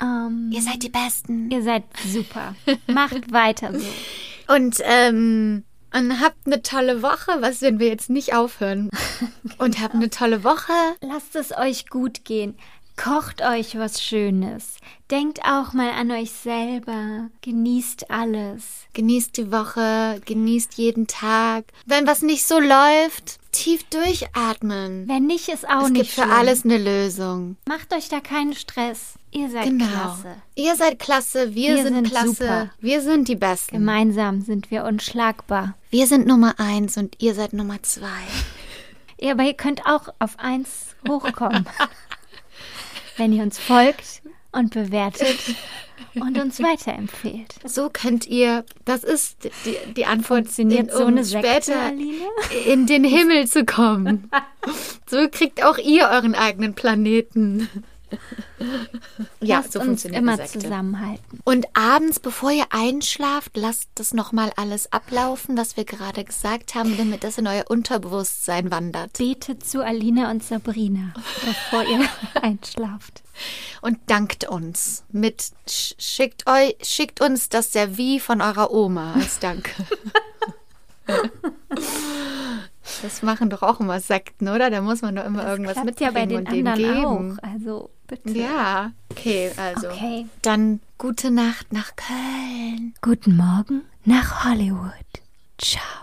Ähm, ihr seid die Besten. ihr seid super. Macht weiter so. Und ähm, und habt eine tolle Woche, was wenn wir jetzt nicht aufhören. Und habt eine tolle Woche. Lasst es euch gut gehen. Kocht euch was Schönes. Denkt auch mal an euch selber. Genießt alles. Genießt die Woche, genießt jeden Tag. Wenn was nicht so läuft, tief durchatmen. Wenn nicht, ist auch es nicht gibt für schlimm. alles eine Lösung. Macht euch da keinen Stress. Ihr seid Genau. klasse. Ihr seid klasse, wir, Wir sind, sind klasse. super. Wir sind die Besten. Gemeinsam sind wir unschlagbar. Wir sind Nummer eins und ihr seid Nummer zwei. Ja, aber ihr könnt auch auf eins hochkommen. wenn ihr uns folgt und bewertet und uns weiterempfehlt. So könnt ihr, das ist die, die Antwort, in- so um später Aline? in den Himmel zu kommen. So kriegt auch ihr euren eigenen Planeten. Ja, Lasst so uns funktioniert immer Sekte. zusammenhalten. Und abends, bevor ihr einschlaft, lasst das nochmal alles ablaufen, was wir gerade gesagt haben, damit das in euer Unterbewusstsein wandert. Betet zu Alina und Sabrina, bevor ihr einschlaft. Und dankt uns mit sch- schickt euch schickt uns das Servie von eurer Oma als Dank. Das machen doch auch immer Sekten, oder? Da muss man doch immer irgendwas Klappt mitbringen ja bei den und denen anderen geben. auch. Also bitte. Ja, okay, also. Okay. Dann gute Nacht nach Köln. Guten Morgen nach Hollywood. Ciao.